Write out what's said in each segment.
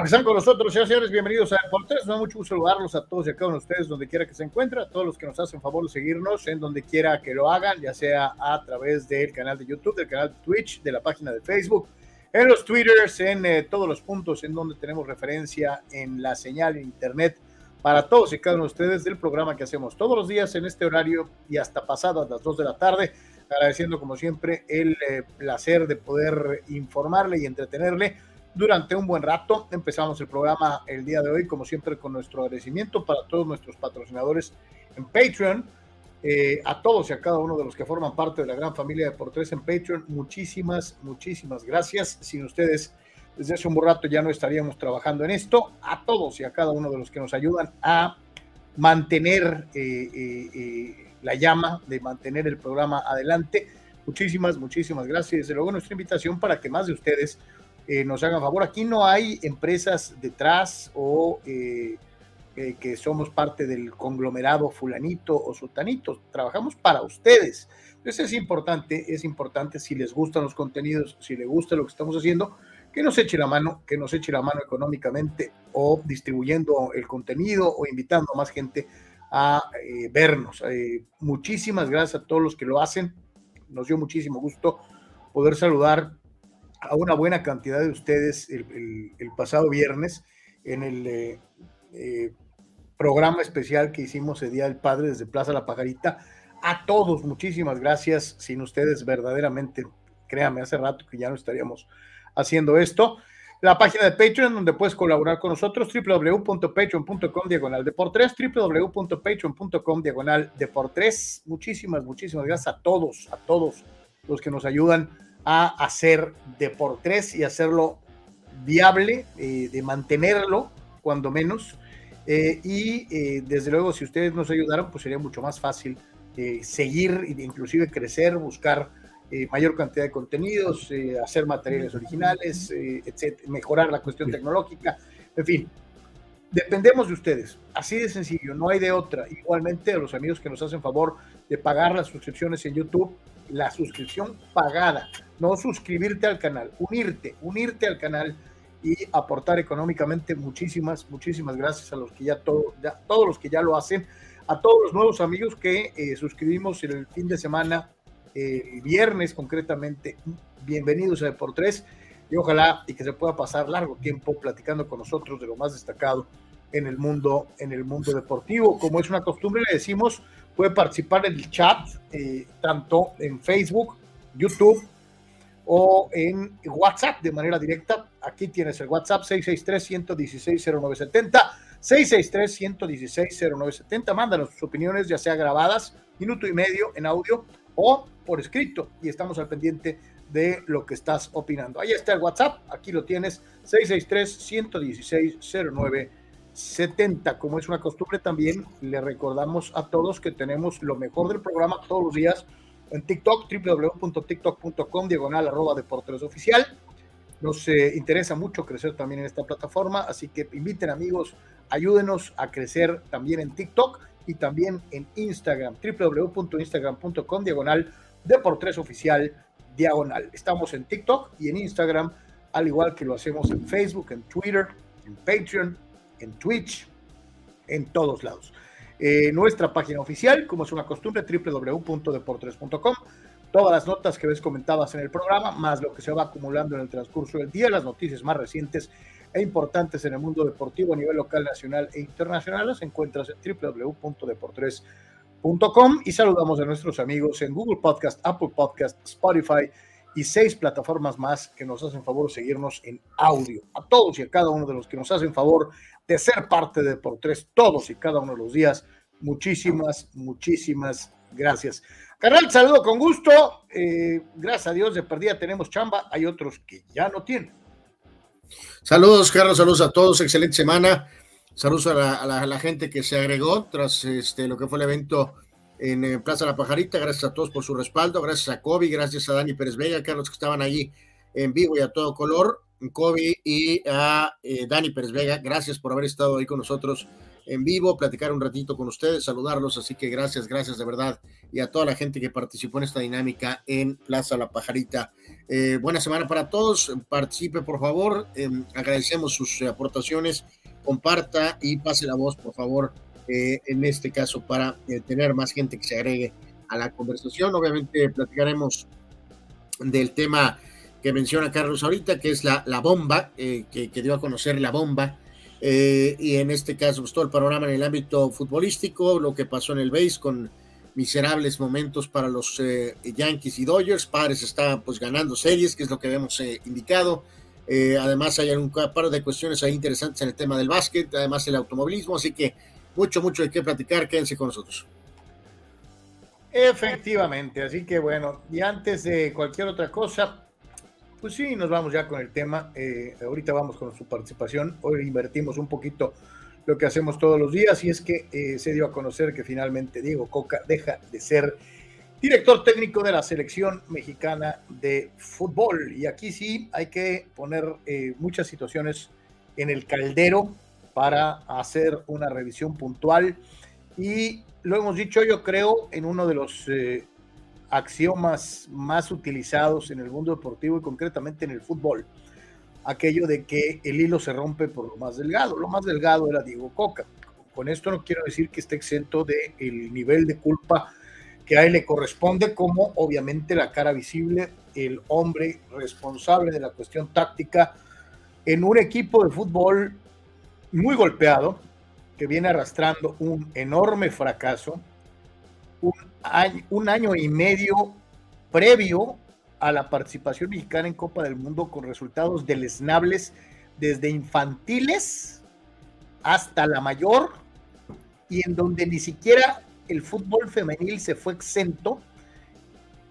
bueno están con nosotros, señores, señores, bienvenidos a Deportes. Da mucho gusto saludarlos a todos y a cada uno de ustedes, donde quiera que se encuentren, a todos los que nos hacen favor de seguirnos en donde quiera que lo hagan, ya sea a través del canal de YouTube, del canal Twitch, de la página de Facebook, en los Twitters, en eh, todos los puntos en donde tenemos referencia en la señal en Internet para todos y cada uno de ustedes del programa que hacemos todos los días en este horario y hasta pasadas las 2 de la tarde agradeciendo como siempre el eh, placer de poder informarle y entretenerle durante un buen rato. Empezamos el programa el día de hoy, como siempre, con nuestro agradecimiento para todos nuestros patrocinadores en Patreon. Eh, a todos y a cada uno de los que forman parte de la gran familia de Por Tres en Patreon, muchísimas, muchísimas gracias. Sin ustedes, desde hace un buen rato ya no estaríamos trabajando en esto. A todos y a cada uno de los que nos ayudan a mantener eh, la llama de mantener el programa adelante. Muchísimas, muchísimas gracias. Desde luego nuestra invitación para que más de ustedes eh, nos hagan favor. Aquí no hay empresas detrás o eh, eh, que somos parte del conglomerado fulanito o sultanito. Trabajamos para ustedes. Entonces es importante, es importante si les gustan los contenidos, si les gusta lo que estamos haciendo, que nos eche la mano, que nos eche la mano económicamente o distribuyendo el contenido o invitando a más gente a vernos. Muchísimas gracias a todos los que lo hacen. Nos dio muchísimo gusto poder saludar a una buena cantidad de ustedes el, pasado viernes en el eh, programa especial que hicimos el Día del Padre desde Plaza La Pajarita. A todos, muchísimas gracias. Sin ustedes, verdaderamente, créame, hace rato que ya no estaríamos haciendo esto la página de Patreon donde puedes colaborar con nosotros, www.patreon.com diagonal de por tres, www.patreon.com diagonal de por tres. Muchísimas, muchísimas gracias a todos, a todos los que nos ayudan a hacer de por tres y hacerlo viable, eh, de mantenerlo, cuando menos. Eh, y eh, desde luego, si ustedes nos ayudaron, pues sería mucho más fácil seguir e inclusive crecer, buscar mayor cantidad de contenidos, hacer materiales originales, eh, mejorar la cuestión tecnológica, en fin. Dependemos de ustedes, así de sencillo, no hay de otra. Igualmente a los amigos que nos hacen favor de pagar las suscripciones en YouTube, la suscripción pagada, no suscribirte al canal, unirte, unirte al canal y aportar económicamente. Muchísimas, muchísimas gracias a los que ya, todo, todos los que ya lo hacen, a todos los nuevos amigos que suscribimos el fin de semana el viernes concretamente. Bienvenidos a Por Tres y ojalá y que se pueda pasar largo tiempo platicando con nosotros de lo más destacado en el mundo, en el mundo deportivo. Como es una costumbre, le decimos, puede participar en el chat, eh, tanto en Facebook, YouTube o en WhatsApp de manera directa. Aquí tienes el WhatsApp 663-116-0970. 663-116-0970. Mándanos tus opiniones, ya sea grabadas, minuto y medio en audio o por escrito y estamos al pendiente de lo que estás opinando. Ahí está el WhatsApp, aquí lo tienes, 663-116-0970. Como es una costumbre también, le recordamos a todos que tenemos lo mejor del programa todos los días en TikTok, www.tiktok.com, diagonal arroba deportes oficial. Nos eh, interesa mucho crecer también en esta plataforma, así que inviten amigos, ayúdenos a crecer también en TikTok y también en Instagram, www.instagram.com, diagonal de por tres oficial, diagonal. Estamos en TikTok y en Instagram, al igual que lo hacemos en Facebook, en Twitter, en Patreon, en Twitch, en todos lados. Eh, nuestra página oficial, como es una costumbre, www.deportres.com. Todas las notas que ves comentadas en el programa, más lo que se va acumulando en el transcurso del día, las noticias más recientes e importantes en el mundo deportivo a nivel local, nacional e internacional, las encuentras en www.deportres.com y saludamos a nuestros amigos en Google Podcast, Apple Podcast, Spotify y seis plataformas más que nos hacen favor seguirnos en audio. A todos y a cada uno de los que nos hacen favor de ser parte de Deportes todos y cada uno de los días, muchísimas, muchísimas gracias. Carnal, saludo con gusto. Eh, gracias a Dios, de perdida tenemos chamba. Hay otros que ya no tienen. Saludos, Carlos, saludos a todos, excelente semana. Saludos a la, gente que se agregó tras este, lo que fue el evento en, eh, Plaza La Pajarita. Gracias a todos por su respaldo. Gracias a Kobe, gracias a Dani Pérez Vega, Carlos, que estaban allí en vivo y a todo color. Kobe y a eh, Dani Pérez Vega, gracias por haber estado ahí con nosotros en vivo, platicar un ratito con ustedes, saludarlos. Así que gracias, gracias de verdad. Y a toda la gente que participó en esta dinámica en Plaza La Pajarita Eh, buena semana para todos. Participe, por favor. Em, agradecemos sus aportaciones. Comparta y pase la voz, por favor, eh, en este caso, para eh, tener más gente que se agregue a la conversación. Obviamente, platicaremos del tema que menciona Carlos ahorita, que es la, la bomba, que, que, dio a conocer la bomba. y en este caso, pues, todo el panorama en el ámbito futbolístico, lo que pasó en el base con miserables momentos para los eh, Yankees y Dodgers. Padres está pues ganando series, que es lo que hemos eh, indicado. Eh, además hay un par de cuestiones ahí interesantes en el tema del básquet, además el automovilismo, así que mucho, mucho de qué platicar. Quédense con nosotros. Efectivamente, así que bueno, y antes de cualquier otra cosa, pues sí, nos vamos ya con el tema. ahorita vamos con su participación. Hoy invertimos un poquito lo que hacemos todos los días y es que eh, se dio a conocer que finalmente Diego Coca deja de ser director técnico de la selección mexicana de fútbol. Y aquí sí hay que poner eh, muchas situaciones en el caldero para hacer una revisión puntual. Y lo hemos dicho, yo creo, en uno de los eh, axiomas más utilizados en el mundo deportivo y concretamente en el fútbol aquello de que el hilo se rompe por lo más delgado. Lo más delgado era Diego Coca. Con esto no quiero decir que esté exento del el nivel de culpa que a él le corresponde, como obviamente la cara visible, el hombre responsable de la cuestión táctica en un equipo de fútbol muy golpeado, que viene arrastrando un enorme fracaso, un un año y medio previo a la participación mexicana en Copa del Mundo con resultados deleznables desde infantiles hasta la mayor y en donde ni siquiera el fútbol femenil se fue exento,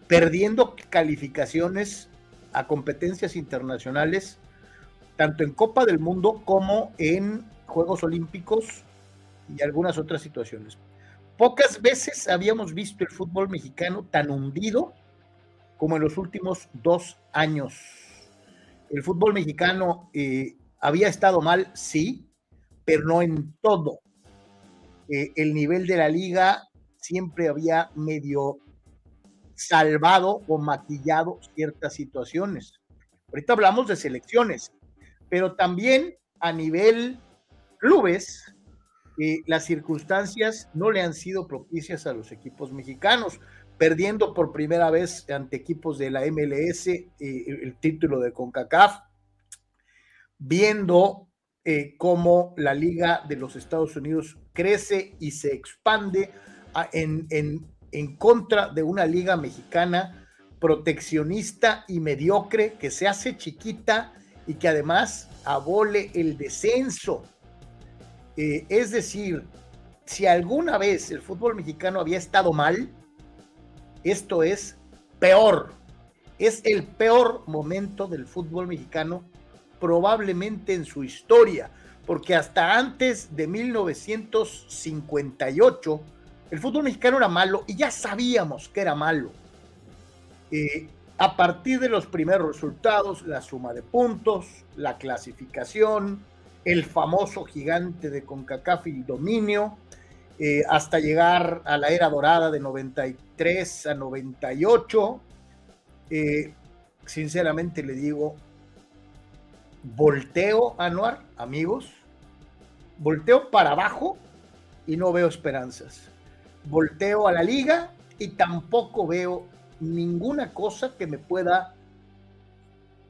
perdiendo calificaciones a competencias internacionales, tanto en Copa del Mundo como en Juegos Olímpicos y algunas otras situaciones. Pocas veces habíamos visto el fútbol mexicano tan hundido como en los últimos dos años. El fútbol mexicano eh, había estado mal, sí, pero no en todo. Eh, el nivel de la liga siempre había medio salvado o maquillado ciertas situaciones. Ahorita hablamos de selecciones, pero también a nivel clubes, las circunstancias no le han sido propicias a los equipos mexicanos perdiendo por primera vez ante equipos de la MLS eh, el título de CONCACAF, viendo eh, cómo la Liga de los Estados Unidos crece y se expande en, en contra de una liga mexicana proteccionista y mediocre que se hace chiquita y que además abole el descenso. Eh, es decir, si alguna vez el fútbol mexicano había estado mal, esto es peor. Es el peor momento del fútbol mexicano probablemente en su historia, porque hasta antes de 1958 el fútbol mexicano era malo y ya sabíamos que era malo. Eh, a partir de los primeros resultados, la suma de puntos, la clasificación, el famoso gigante de CONCACAF y dominio, eh, hasta llegar a la era dorada de 93 a 98. Eh, sinceramente le digo, volteo, Anuar, amigos, volteo para abajo y no veo esperanzas. Volteo a la liga y tampoco veo ninguna cosa que me pueda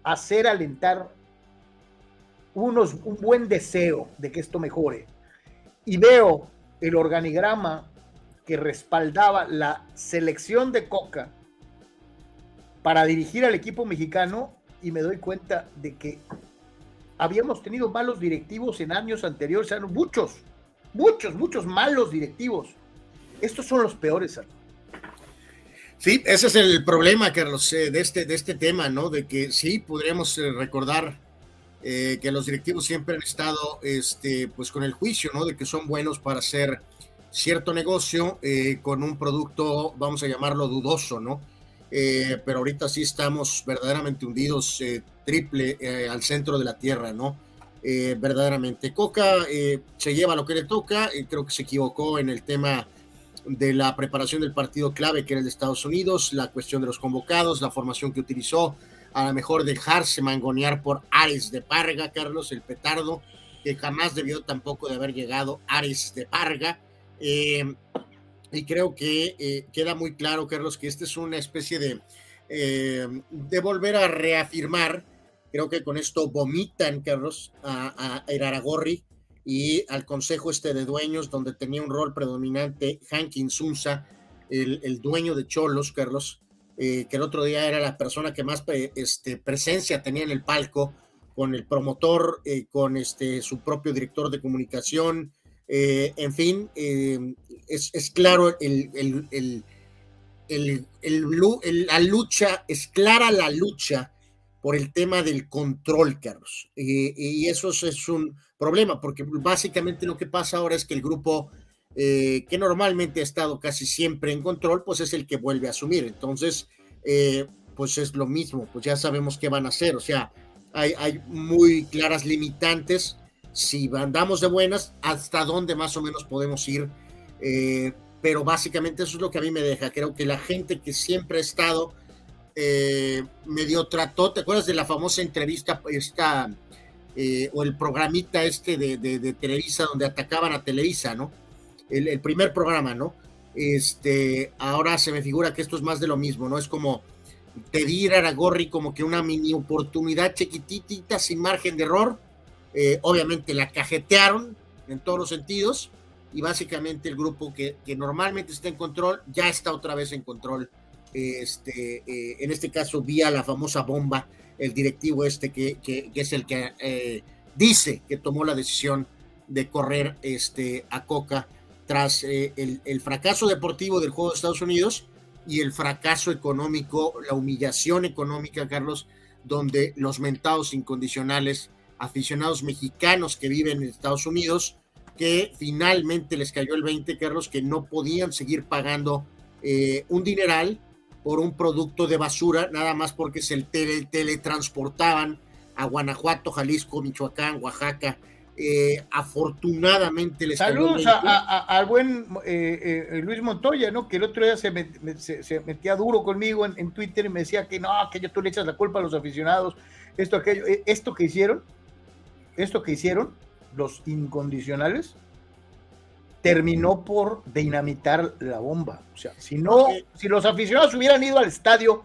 hacer alentar unos, un buen deseo de que esto mejore. Y veo el organigrama que respaldaba la selección de Coca para dirigir al equipo mexicano y me doy cuenta de que habíamos tenido malos directivos en años anteriores, muchos, muchos, muchos malos directivos. Estos son los peores. Sí, ese es el problema, Carlos, eh, de este, de este tema, ¿no? De que sí, podríamos eh, recordar eh, que los directivos siempre han estado este, pues con el juicio, ¿no? De que son buenos para hacer cierto negocio eh, con un producto, vamos a llamarlo dudoso, ¿no? Eh, pero ahorita sí estamos verdaderamente hundidos triple al centro de la tierra, ¿no? verdaderamente. Coca se lleva lo que le toca, creo que se equivocó en el tema de la preparación del partido clave que era el de Estados Unidos, la cuestión de los convocados, la formación que utilizó, a lo mejor dejarse mangonear por Ares de Parga, Carlos, el petardo, que jamás debió tampoco de haber llegado Ares de Parga. Eh, y creo que eh, queda muy claro, Carlos, que esta es una especie de, eh, de volver a reafirmar, creo que con esto vomitan, Carlos, a, a Iraragorri y al consejo este de dueños, donde tenía un rol predominante Hankin Sunza, el, el dueño de Cholos, Carlos, eh, que el otro día era la persona que más este, presencia tenía en el palco, con el promotor, eh, con este, su propio director de comunicación, eh, en fin, es, es, claro el, el, el, la lucha, es clara la lucha por el tema del control, Carlos. y eso es un problema, porque básicamente lo que pasa ahora es que el grupo eh, que normalmente ha estado casi siempre en control, pues es el que vuelve a asumir. Entonces, eh, pues es lo mismo, pues ya sabemos qué van a hacer. O sea, hay, muy claras limitantes. Si andamos de buenas, hasta dónde más o menos podemos ir. Eh, pero básicamente eso es lo que a mí me deja. Creo que la gente que siempre ha estado medio trató, ¿te acuerdas de la famosa entrevista esta, o el programita este de, de, de Televisa donde atacaban a Televisa, ¿no? El, primer programa, ¿no? Este, ahora se me figura que esto es más de lo mismo, ¿no? Es como pedir a Gorri como que una mini oportunidad chiquitita sin margen de error. Eh, obviamente la cajetearon en todos los sentidos y básicamente el grupo que, que, normalmente está en control ya está otra vez en control. Este, eh, en este caso, vía la famosa bomba, el directivo este que, que, es el que eh, dice que tomó la decisión de correr este, a Coca tras eh, el, fracaso deportivo del juego de Estados Unidos y el fracaso económico, la humillación económica, Carlos, donde los mentados incondicionales, aficionados mexicanos que viven en Estados Unidos, que finalmente les cayó el 20, Carlos, que no podían seguir pagando eh, un dineral por un producto de basura, nada más porque se teletransportaban a Guanajuato, Jalisco, Michoacán, Oaxaca, eh, afortunadamente les Saludos al buen eh, eh, Luis Montoya, ¿no? Que el otro día se, metía duro conmigo en, Twitter y me decía que no, que yo tú le echas la culpa a los aficionados, esto, aquello. Esto que hicieron, esto que hicieron, los incondicionales, terminó por dinamitar la bomba. O sea, si no, si los aficionados hubieran ido al estadio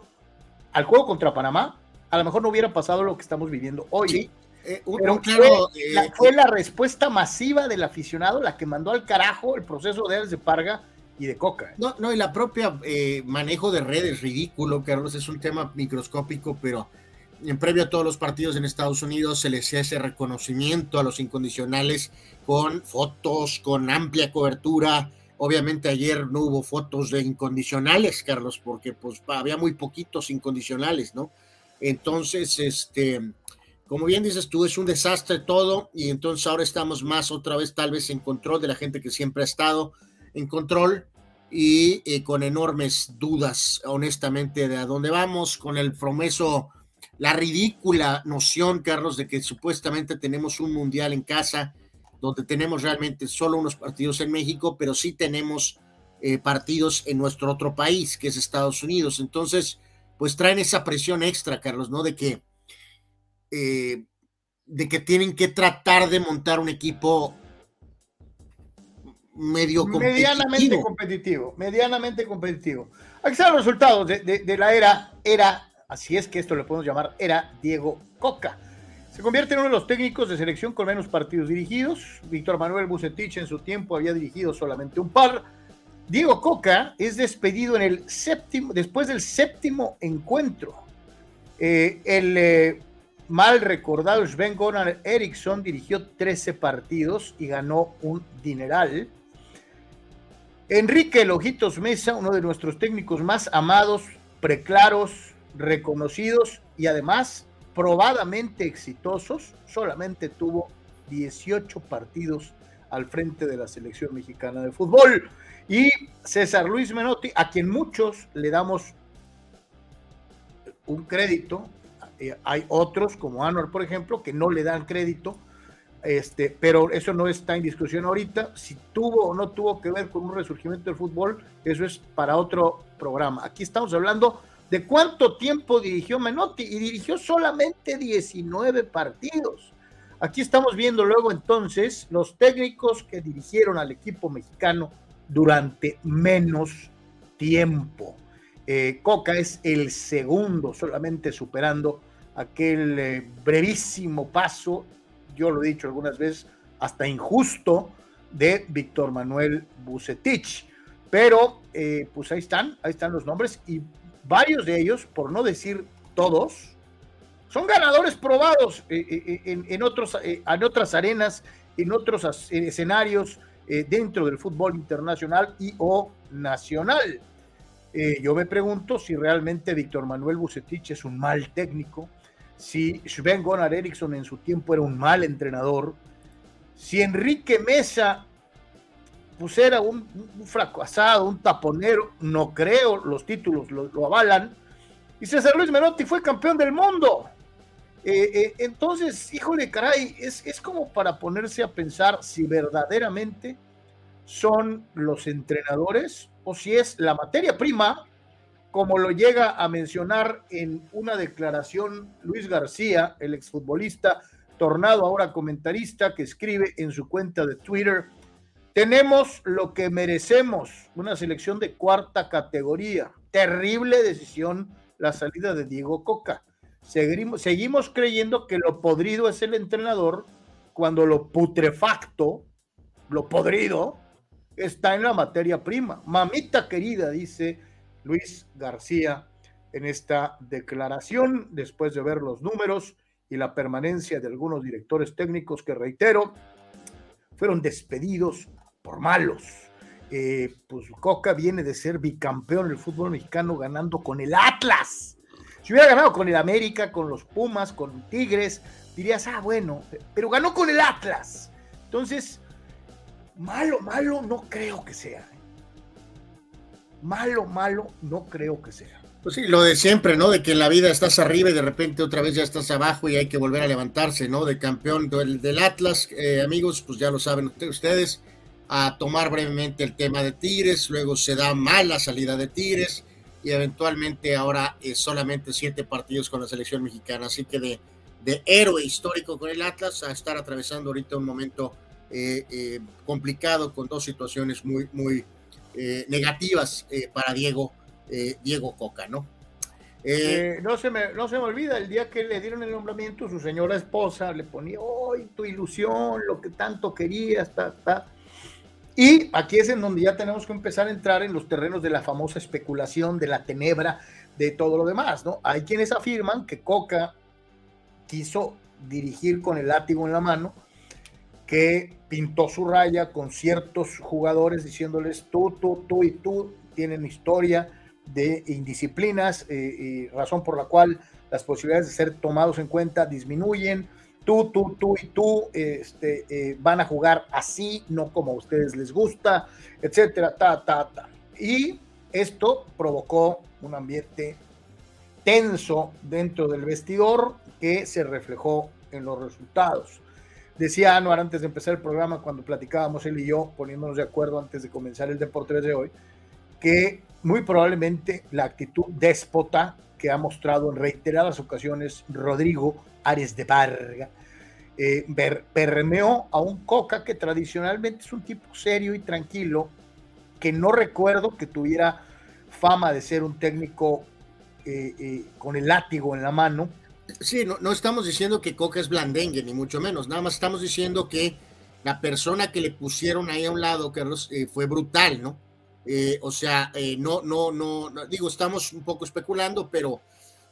al juego contra Panamá, a lo mejor no hubiera pasado lo que estamos viviendo hoy. Eh, eh, fue, la, respuesta masiva del aficionado la que mandó al carajo el proceso de de Parga y de Coca. No, no, y la propia eh, manejo de redes, ridículo, Carlos, es un tema microscópico, pero en previo a todos los partidos en Estados Unidos se les hace reconocimiento a los incondicionales con fotos, con amplia cobertura. Obviamente ayer no hubo fotos de incondicionales, Carlos, porque pues había muy poquitos incondicionales, ¿no? Entonces, este, como bien dices tú, es un desastre todo y entonces ahora estamos más otra vez tal vez en control de la gente que siempre ha estado en control y eh, con enormes dudas, honestamente, de a dónde vamos, con el promeso, la ridícula noción, Carlos, de que supuestamente tenemos un mundial en casa, donde tenemos realmente solo unos partidos en México, pero sí tenemos eh, partidos en nuestro otro país, que es Estados Unidos. Entonces, pues traen esa presión extra, Carlos, ¿no? De que eh, de que tienen que tratar de montar un equipo medio competitivo. Medianamente competitivo, medianamente competitivo. Aquí están los resultados de, la era, era, así es que esto lo podemos llamar, era Diego Coca. Se convierte en uno de los técnicos de selección con menos partidos dirigidos. Víctor Manuel Bucetich en su tiempo había dirigido solamente un par. Diego Coca es despedido en el séptimo, después del séptimo encuentro. Eh, el eh, mal recordado Sven Goran Eriksson dirigió 13 partidos y ganó un dineral. Enrique Lojitos Mesa, uno de nuestros técnicos más amados, preclaros, reconocidos y además probadamente exitosos, solamente tuvo 18 partidos al frente de la selección mexicana de fútbol. Y César Luis Menotti, a quien muchos le damos un crédito, eh, hay otros, como Anuar, por ejemplo, que no le dan crédito, este, pero eso no está en discusión ahorita. Si tuvo o no tuvo que ver con un resurgimiento del fútbol, eso es para otro programa. Aquí estamos hablando ¿De cuánto tiempo dirigió Menotti? Y dirigió solamente 19 partidos. Aquí estamos viendo luego entonces los técnicos que dirigieron al equipo mexicano durante menos tiempo. Eh, Coca es el segundo, solamente superando aquel eh, brevísimo paso, yo lo he dicho algunas veces, hasta injusto, de Víctor Manuel Bucetich. Pero, eh, pues ahí están, ahí están los nombres y varios de ellos, por no decir todos, son ganadores probados en, otros, en otras arenas, en otros escenarios dentro del fútbol internacional y o nacional. Eh, yo me pregunto si realmente Víctor Manuel Bucetich es un mal técnico, si Sven Gunnar Eriksson en su tiempo era un mal entrenador, si Enrique Mesa pues era un, fracasado, un taponero, no creo, los títulos lo, avalan, y César Luis Menotti fue campeón del mundo. Eh, eh, entonces, híjole, caray, es, es como para ponerse a pensar si verdaderamente son los entrenadores o si es la materia prima, como lo llega a mencionar en una declaración Luis García, el exfutbolista, tornado ahora comentarista, que escribe en su cuenta de Twitter, tenemos lo que merecemos, una selección de cuarta categoría. Terrible decisión la salida de Diego Coca. Seguimos, creyendo que lo podrido es el entrenador cuando lo putrefacto, lo podrido, está en la materia prima. Mamita querida, dice Luis García en esta declaración, después de ver los números y la permanencia de algunos directores técnicos que, reitero, fueron despedidos por malos. Eh, pues Coca viene de ser bicampeón del fútbol mexicano ganando con el Atlas. Si hubiera ganado con el América, con los Pumas, con Tigres, dirías, ah, bueno, pero ganó con el Atlas. Entonces, Malo, malo, no creo que sea. Malo, malo, no creo que sea. Pues sí, lo de siempre, ¿no? De que en la vida estás arriba y de repente otra vez ya estás abajo y hay que volver a levantarse, ¿no? De campeón del, del Atlas, eh, amigos, pues ya lo saben ustedes, a tomar brevemente el tema de Tigres, luego se da mala salida de Tigres y eventualmente ahora es solamente siete partidos con la selección mexicana, así que de, de héroe histórico con el Atlas a estar atravesando ahorita un momento eh, eh, complicado con dos situaciones muy, muy eh, negativas para Diego, Diego Coca, ¿no? no, se me, no se me olvida, el día que le dieron el nombramiento, su señora esposa le ponía, ¡ay, tu ilusión, lo que tanto querías! Ta, Y aquí es en donde ya tenemos que empezar a entrar en los terrenos de la famosa especulación, de la tenebra, de todo lo demás, ¿no? Hay quienes afirman que Coca quiso dirigir con el látigo en la mano, que pintó su raya con ciertos jugadores diciéndoles tú, tú, tú y tú tienen historia de indisciplinas, eh, y razón por la cual las posibilidades de ser tomados en cuenta disminuyen. Tú, tú, tú y tú este, eh, van a jugar así, no como a ustedes les gusta, etcétera, ta, ta, ta. Y esto provocó un ambiente tenso dentro del vestidor que se reflejó en los resultados. Decía Anuar antes de empezar el programa, cuando platicábamos él y yo, poniéndonos de acuerdo antes de comenzar el Deportes de hoy, que muy probablemente la actitud déspota que ha mostrado en reiteradas ocasiones Rodrigo Ares de Parga, eh, permeó a un Coca que tradicionalmente es un tipo serio y tranquilo, que no recuerdo que tuviera fama de ser un técnico eh, eh, con el látigo en la mano, Sí, no, estamos diciendo que Coca es blandengue, ni mucho menos. Nada más estamos diciendo que la persona que le pusieron ahí a un lado, Carlos, eh, fue brutal, ¿no? Eh, o sea, eh, no, no, no, digo, estamos un poco especulando, pero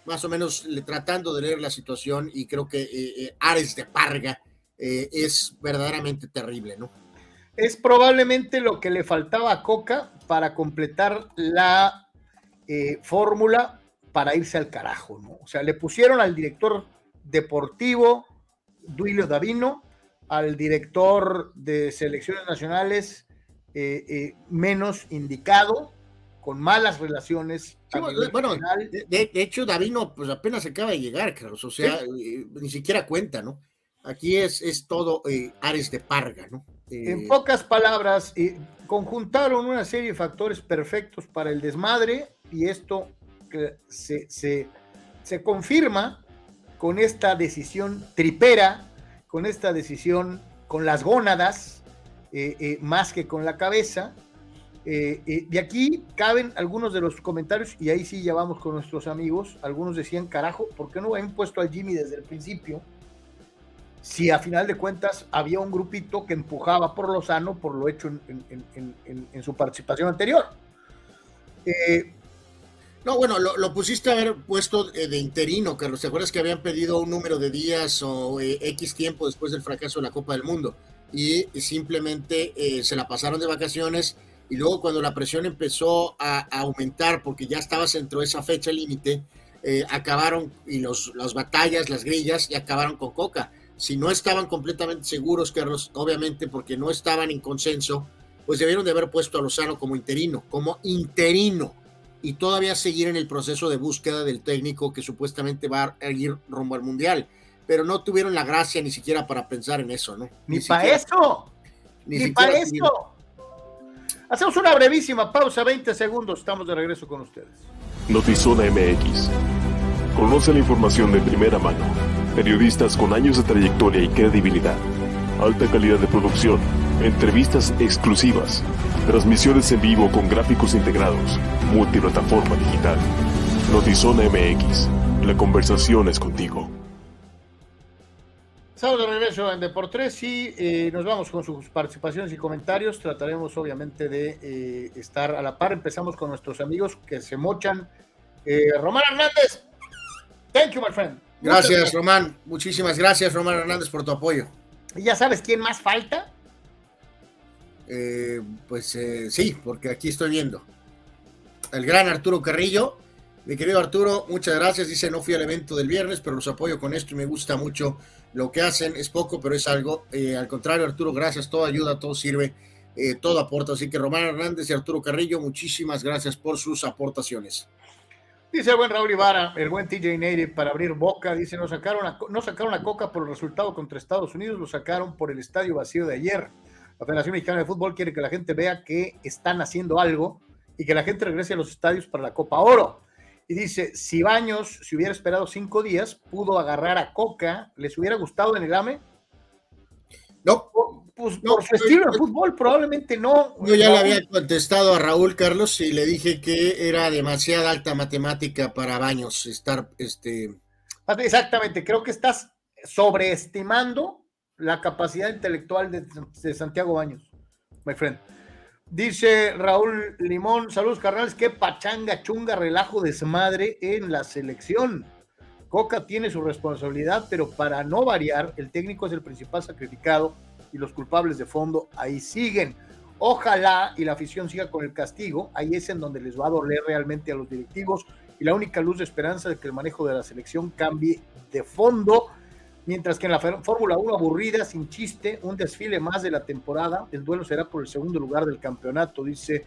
más o menos tratando de leer la situación y creo que Ares de Parga es verdaderamente terrible, ¿no? Es probablemente lo que le faltaba a Coca para completar la fórmula para irse al carajo, ¿no? O sea, le pusieron al director deportivo, Duilio Davino, al director de selecciones nacionales eh, eh, menos indicado, con malas relaciones. bueno, de, hecho, Davino pues apenas acaba de llegar, Carlos, o sea, eh, ni siquiera cuenta, ¿no? Aquí es, es todo Ares de Parga, ¿no? en pocas palabras, conjuntaron una serie de factores perfectos para el desmadre y esto se, se, confirma con esta decisión tripera, con esta decisión con las gónadas, eh, eh, más que con la cabeza. Eh, de aquí caben algunos de los comentarios, y ahí sí ya vamos con nuestros amigos. Algunos decían, carajo, ¿por qué no habían puesto al Jimmy desde el principio? Si a final de cuentas había un grupito que empujaba por lo sano por lo hecho en, su participación anterior. No, bueno, lo, pusiste a haber puesto de interino, Carlos. ¿Te acuerdas que habían pedido un número de días o X tiempo después del fracaso de la Copa del Mundo? y simplemente eh, se la pasaron de vacaciones y luego cuando la presión empezó a, aumentar porque ya estabas dentro de esa fecha límite, eh, acabaron y los, las batallas, las grillas y acabaron con Coca. Si no estaban completamente seguros, Carlos, obviamente porque no estaban en consenso, pues debieron de haber puesto a Lozano como interino, como interino y todavía seguir en el proceso de búsqueda del técnico que supuestamente va a ir rumbo al Mundial pero no tuvieron la gracia ni siquiera para pensar en eso, ¿no? Ni, para eso. Ni, para eso. Hacemos una brevísima pausa, 20 segundos. Estamos de regreso con ustedes. Notizona MX. Conoce la información de primera mano. Periodistas con años de trayectoria y credibilidad. Alta calidad de producción. Entrevistas exclusivas. Transmisiones en vivo con gráficos integrados. Multiplataforma digital. Notizona MX. La conversación es contigo. Estamos de regreso en Deportes y eh, nos vamos con sus participaciones y comentarios. Trataremos obviamente de eh, estar a la par. Empezamos con nuestros amigos que se mochan. Eh, Román Hernández, thank you, my friend. Gracias, Román. Muchísimas gracias, Román Hernández, por tu apoyo. ¿Y ya sabes quién más falta? Pues sí, porque aquí estoy viendo. El gran Arturo Carrillo. Mi querido Arturo, muchas gracias. Dice, no fui al evento del viernes, pero los apoyo con esto y me gusta mucho lo que hacen es poco, pero es algo. Eh, al contrario, Arturo, gracias, todo ayuda, todo sirve, eh, todo aporta. Así que Román Hernández y Arturo Carrillo, muchísimas gracias por sus aportaciones. Dice el buen Raúl Ibarra, el buen TJ Native para abrir boca. Dice: no sacaron, a, no sacaron Coca por el resultado contra Estados Unidos, lo sacaron por el estadio vacío de ayer. La Federación Mexicana de Fútbol quiere que la gente vea que están haciendo algo y que la gente regrese a los estadios para la Copa Oro. Y dice, si Baños, si hubiera esperado cinco días, pudo agarrar a Coca, ¿les hubiera gustado en el AME? No. Pues por su estilo de fútbol, probablemente no. Yo ya le había contestado a Raúl Carlos y le dije que era demasiada alta matemática para Baños estar, este... Exactamente, creo que estás sobreestimando la capacidad intelectual de, Santiago Baños, my friend. Dice Raúl Limón, saludos carnales, qué pachanga, chunga, relajo, desmadre en la selección. Coca tiene su responsabilidad, pero para no variar, el técnico es el principal sacrificado y los culpables de fondo ahí siguen. Ojalá y la afición siga con el castigo, ahí es en donde les va a doler realmente a los directivos y la única luz de esperanza de que el manejo de la selección cambie de fondo Mientras que en la Fórmula 1 aburrida, sin chiste, un desfile más de la temporada. El duelo será por el segundo lugar del campeonato, dice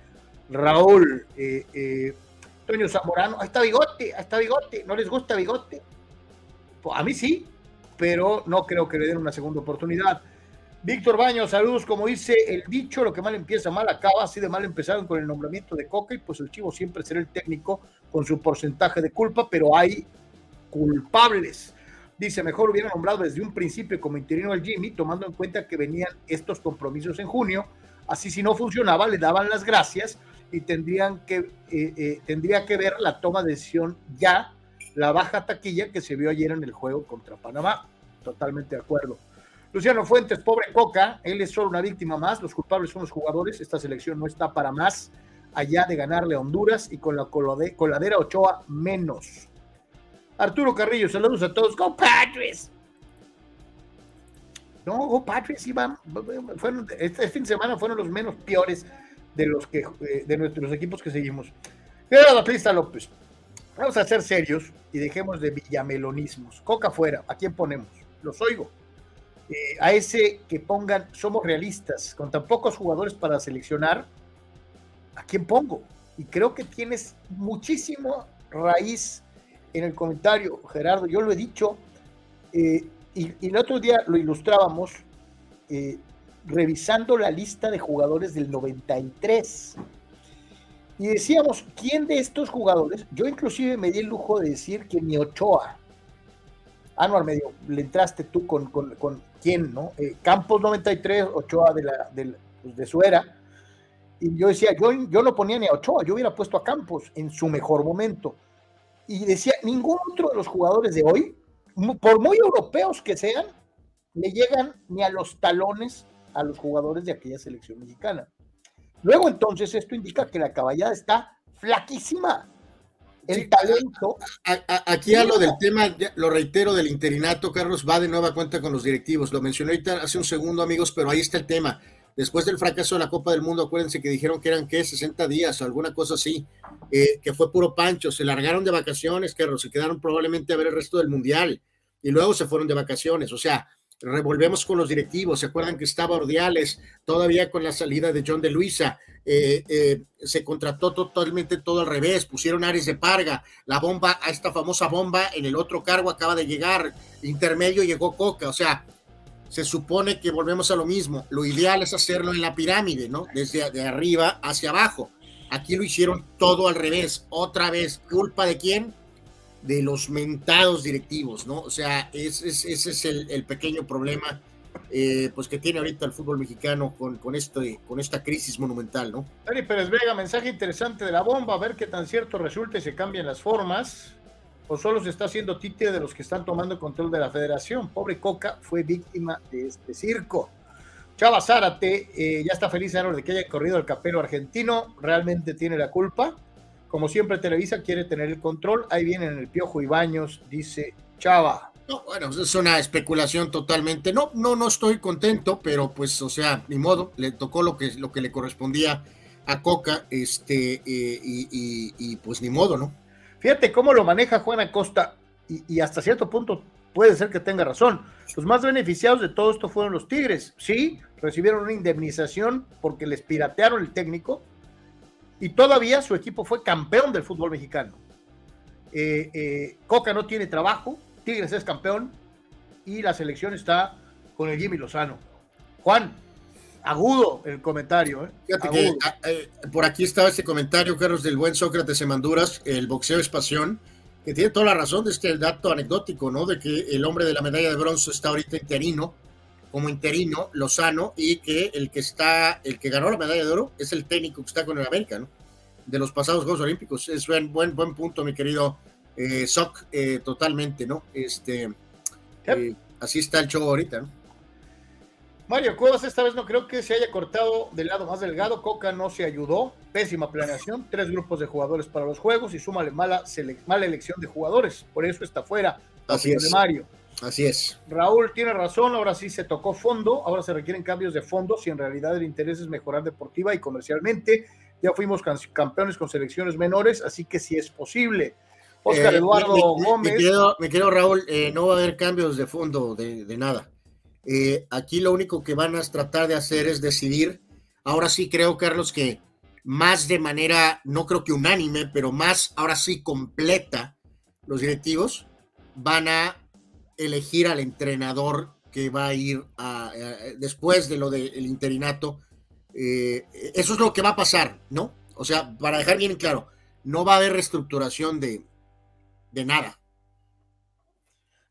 Raúl. Eh, eh, Toño Zamorano, ahí está Bigote, ahí está Bigote. ¿No les gusta Bigote? A mí sí, pero no creo que le den una segunda oportunidad. Víctor Baños, saludos. Como dice el dicho, lo que mal empieza, mal acaba. Así de mal empezaron con el nombramiento de Coca y pues el Chivo siempre será el técnico con su porcentaje de culpa, pero hay culpables. Dice, mejor hubiera nombrado desde un principio como interino al Jimmy, tomando en cuenta que venían estos compromisos en junio. Así si no funcionaba, le daban las gracias y tendrían que, eh, eh, tendría que ver la toma de decisión ya, la baja taquilla que se vio ayer en el juego contra Panamá. Totalmente de acuerdo. Luciano Fuentes, pobre Coca, él es solo una víctima más, los culpables son los jugadores, esta selección no está para más allá de ganarle a Honduras y con la coladera Ochoa menos. Arturo Carrillo, saludos a todos. ¡Go Patriots! No, Go Patriots iban, fueron, este, fin de semana fueron los menos peores de los que eh, de nuestros equipos que seguimos. la pista López, vamos a ser serios y dejemos de villamelonismos. Coca fuera, ¿a quién ponemos? Los oigo. Eh, a ese que pongan, somos realistas, con tan pocos jugadores para seleccionar, ¿a quién pongo? Y creo que tienes muchísimo raíz en el comentario, Gerardo, yo lo he dicho, eh, y, el otro día lo ilustrábamos eh, revisando la lista de jugadores del 93. Y decíamos, ¿quién de estos jugadores? Yo inclusive me di el lujo de decir que ni Ochoa. Anuar medio, le entraste tú con, con, con quién, ¿no? Eh, Campos 93, Ochoa de, la, de, pues, de su era. Y yo decía, yo, yo no ponía ni a Ochoa, yo hubiera puesto a Campos en su mejor momento. Y decía, ningún otro de los jugadores de hoy, por muy europeos que sean, le llegan ni a los talones a los jugadores de aquella selección mexicana. Luego entonces esto indica que la caballada está flaquísima. El talento. aquí a lo del tema, lo reitero, del interinato, Carlos va de nueva cuenta con los directivos. Lo mencioné ahorita hace un segundo, amigos, pero ahí está el tema. Después del fracaso de la Copa del Mundo, acuérdense que dijeron que eran, ¿qué? 60 días o alguna cosa así, eh, que fue puro pancho. Se largaron de vacaciones, Carlos, se quedaron probablemente a ver el resto del Mundial y luego se fueron de vacaciones. O sea, revolvemos con los directivos, se acuerdan que estaba Ordiales, todavía con la salida de John de Luisa, eh, eh, se contrató totalmente todo al revés, pusieron Ares de Parga, la bomba, a esta famosa bomba en el otro cargo acaba de llegar, intermedio llegó Coca, o sea, se supone que volvemos a lo mismo, lo ideal es hacerlo en la pirámide, ¿no? Desde de arriba hacia abajo. Aquí lo hicieron todo al revés, otra vez, ¿culpa de quién? de los mentados directivos, ¿no? O sea, ese es, ese es el, pequeño problema eh, pues que tiene ahorita el fútbol mexicano con, con, este, con esta crisis monumental, ¿no? Dani Pérez Vega, mensaje interesante de la bomba, a ver qué tan cierto resulta y se cambian las formas, o solo se está haciendo títere de los que están tomando control de la federación. Pobre Coca fue víctima de este circo. Chava Zárate eh, ya está feliz de que haya corrido el capelo argentino, realmente tiene la culpa. Como siempre, Televisa quiere tener el control. Ahí vienen el Piojo y Baños, dice Chava. No, bueno, es una especulación totalmente. No, no, no estoy contento, pero pues, o sea, ni modo, le tocó lo que, lo que le correspondía a Coca, este, eh, y, pues ni modo, ¿no? Fíjate cómo lo maneja Juan Acosta, y, hasta cierto punto puede ser que tenga razón. Los más beneficiados de todo esto fueron los Tigres. Sí, recibieron una indemnización porque les piratearon el técnico, y todavía su equipo fue campeón del fútbol mexicano. Eh, eh, Coca no tiene trabajo, Tigres es campeón y la selección está con el Jimmy Lozano. Juan, agudo el comentario. ¿eh? Fíjate que ah, por aquí estaba este comentario, Carlos, del buen Sócrates en Manduras, el boxeo es pasión, que tiene toda la razón de este dato anecdótico, ¿no? De que el hombre de la medalla de bronce está ahorita interino, como interino, Lozano, y que el que está, el que ganó la medalla de oro es el técnico que está con el América, ¿no? De los pasados Juegos Olímpicos. Es buen, buen, buen punto, mi querido eh, Soc, eh, totalmente, ¿no? Este, eh, así está el show ahorita, ¿no? Mario Cuevas, esta vez no creo que se haya cortado del lado más delgado. Coca no se ayudó. Pésima planeación. Tres grupos de jugadores para los juegos y súmale mala, mala elección de jugadores. Por eso está fuera. Así es. De Mario. Así es. Raúl tiene razón, ahora sí se tocó fondo, ahora se requieren cambios de fondo si en realidad el interés es mejorar deportiva y comercialmente. Ya fuimos campeones con selecciones menores, así que sí es posible. Oscar eh, Eduardo Gómez. Me quedo, Raúl, eh, no va a haber cambios de fondo de, nada. Eh, aquí lo único que van a tratar de hacer es decidir. Ahora sí creo, Carlos, que más de manera, no creo que unánime, pero más ahora sí completa, los directivos van a elegir al entrenador que va a ir a, después de lo del interinato. Eh, eso es lo que va a pasar, ¿no? O sea, para dejar bien claro, no va a haber reestructuración de nada.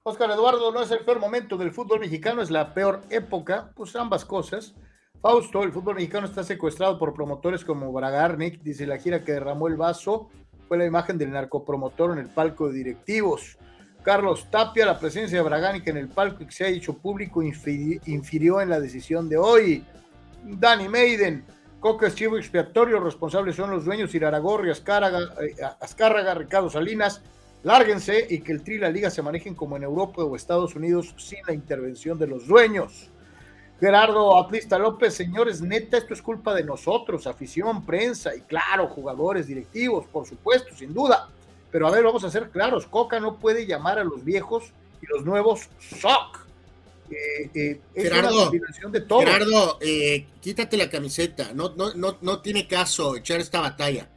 Oscar Eduardo, no es el peor momento del fútbol mexicano, es la peor época, pues ambas cosas. Fausto, el fútbol mexicano está secuestrado por promotores como Bragarnik, dice la gira que derramó el vaso, fue la imagen del narcopromotor en el palco de directivos. Carlos Tapia, la presencia de Bragánica en el palco que se ha hecho público infirió en la decisión de hoy. Danny Maiden, Coca es chivo expiatorio, responsables son los dueños Iraragorri, Azcárraga, eh, Azcárraga, Ricardo Salinas. Lárguense y que el Tri y la Liga se manejen como en Europa o Estados Unidos sin la intervención de los dueños. Gerardo Atlista López, señores, neta, esto es culpa de nosotros, afición, prensa y claro, jugadores, directivos, por supuesto, sin duda. Pero a ver, vamos a ser claros, Coca no puede llamar a los viejos y los nuevos SOC. Eh, eh, es Gerardo, una de todo. Gerardo eh, quítate la camiseta, no, no, no, no tiene caso echar esta batalla.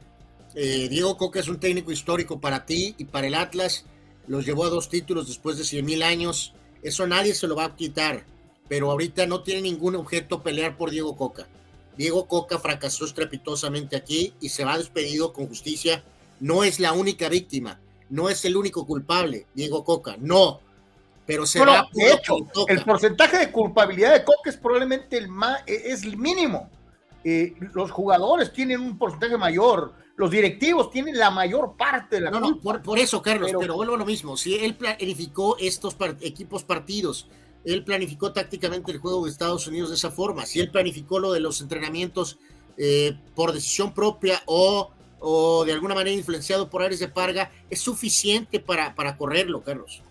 Diego Coca es un técnico histórico para ti y para el Atlas, los llevó a dos títulos después de 100 mil años, eso nadie se lo va a quitar, pero ahorita no tiene ningún objeto pelear por Diego Coca. Diego Coca fracasó estrepitosamente aquí y se va despedido con justicia. No es la única víctima, no es el único culpable, Diego Coca, no. Pero se va de hecho, el porcentaje de culpabilidad de Coca es probablemente el más, es el mínimo. Eh, los jugadores tienen un porcentaje mayor, los directivos tienen la mayor parte de la No, no, por, eso, Carlos, pero, vuelvo a lo mismo. Si él planificó estos equipos partidos, él planificó tácticamente el juego de Estados Unidos de esa forma. Si él planificó lo de los entrenamientos eh, por decisión propia o, o, de alguna manera influenciado por Ares de Parga, es suficiente para, para correrlo, Carlos.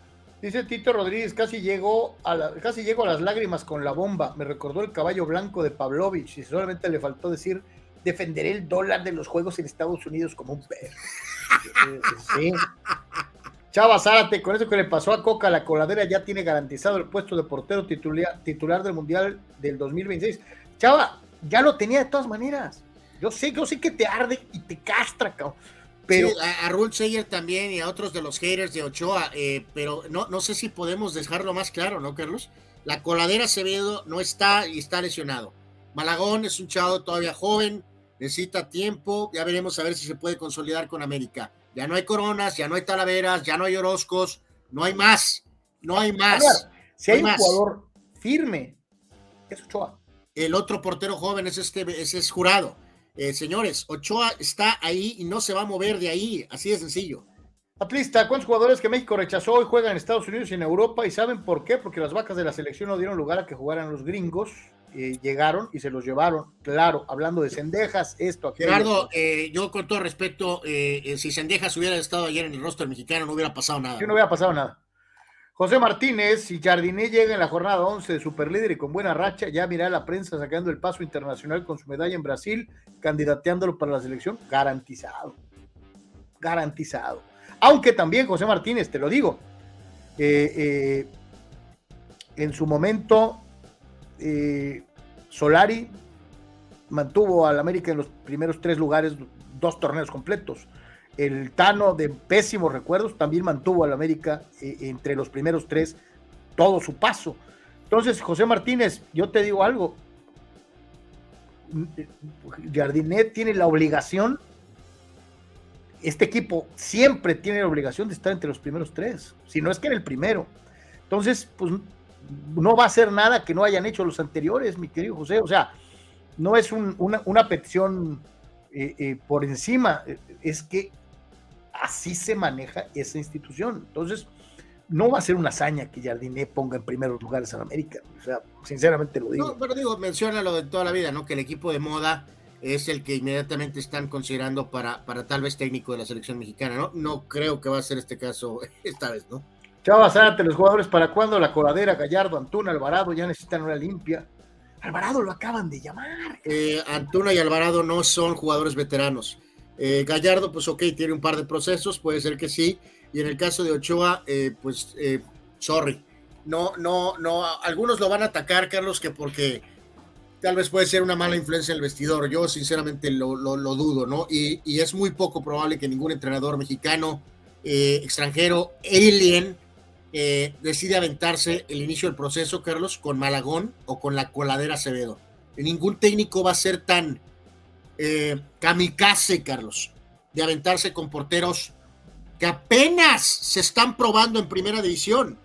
Dice Tito Rodríguez, casi llegó, a casi llegó a las lágrimas con la bomba. Me recordó el caballo blanco de Pavlovich y solamente le faltó decir, defenderé el dólar de los juegos en Estados Unidos como un perro. sí. Chava Zárate, con eso que le pasó a Coca, la coladera ya tiene garantizado el puesto de portero titular, titular del Mundial del 2026. Chava, ya lo tenía de todas maneras. Yo sé, yo sé que te arde y te castra, cabrón. Pero... a, Rule Sayer también y a otros de los haters de Ochoa, eh, pero no, no sé si podemos dejarlo más claro, ¿no, Carlos? La coladera Acevedo no está y está lesionado. Malagón es un chavo todavía joven, necesita tiempo, ya veremos a ver si se puede consolidar con América. Ya no hay coronas, ya no hay talaveras, ya no hay orozcos, no hay más, no hay más. si hay, un jugador firme, es Ochoa. El otro portero joven es este, es jurado. Eh, señores, Ochoa está ahí y no se va a mover de ahí, así de sencillo. Atlista, ¿cuántos jugadores que México rechazó hoy juegan en Estados Unidos y en Europa? ¿Y saben por qué? Porque las vacas de la selección no dieron lugar a que jugaran los gringos. Eh, llegaron y se los llevaron. Claro, hablando de Cendejas, esto, aquí. Gerardo, eh, yo con todo respeto, si Cendejas hubiera estado ayer en el rostro mexicano, no hubiera pasado nada. Sí, no hubiera pasado nada. José Martínez, si Jardiné llega en la jornada 11 de Superlíder y con buena racha, ya mirá la prensa sacando el paso internacional con su medalla en Brasil, candidateándolo para la selección, garantizado. Garantizado. Aunque también, José Martínez, te lo digo, eh, eh, en su momento, eh, Solari mantuvo al América en los primeros tres lugares, dos torneos completos el Tano de pésimos recuerdos también mantuvo al América eh, entre los primeros tres todo su paso. Entonces, José Martínez, yo te digo algo. Jardinet tiene la obligación, este equipo siempre tiene la obligación de estar entre los primeros tres, si no es que en el primero. Entonces, pues no va a ser nada que no hayan hecho los anteriores, mi querido José. O sea, no es una, petición eh, eh, por encima, es que así se maneja esa institución. Entonces, no va a ser una hazaña que Jardiné ponga en primeros lugares en América. O sea, sinceramente lo digo. No, pero digo, menciona lo de toda la vida, ¿no? Que el equipo de moda es el que inmediatamente están considerando para, para tal vez técnico de la selección mexicana, ¿no? No creo que va a ser este caso esta vez, ¿no? Chava Zárate, los jugadores, ¿para cuándo la coladera? Gallardo, Antuna, Alvarado ya necesitan una limpia. Alvarado lo acaban de llamar. Eh, Antuna y Alvarado no son jugadores veteranos. Eh, Gallardo, pues ok, tiene un par de procesos, puede ser que sí. Y en el caso de Ochoa, eh, pues, eh, sorry. No, no, no. Algunos lo van a atacar, Carlos, que porque tal vez puede ser una mala influencia en el vestidor. Yo sinceramente lo, dudo, ¿no? Y, es muy poco probable que ningún entrenador mexicano, extranjero, alien, decida aventarse el inicio del proceso, Carlos, con Malagón o con la coladera Acevedo. Ningún técnico va a ser tan eh, kamikaze, Carlos, de aventarse con porteros que apenas se están probando en primera división.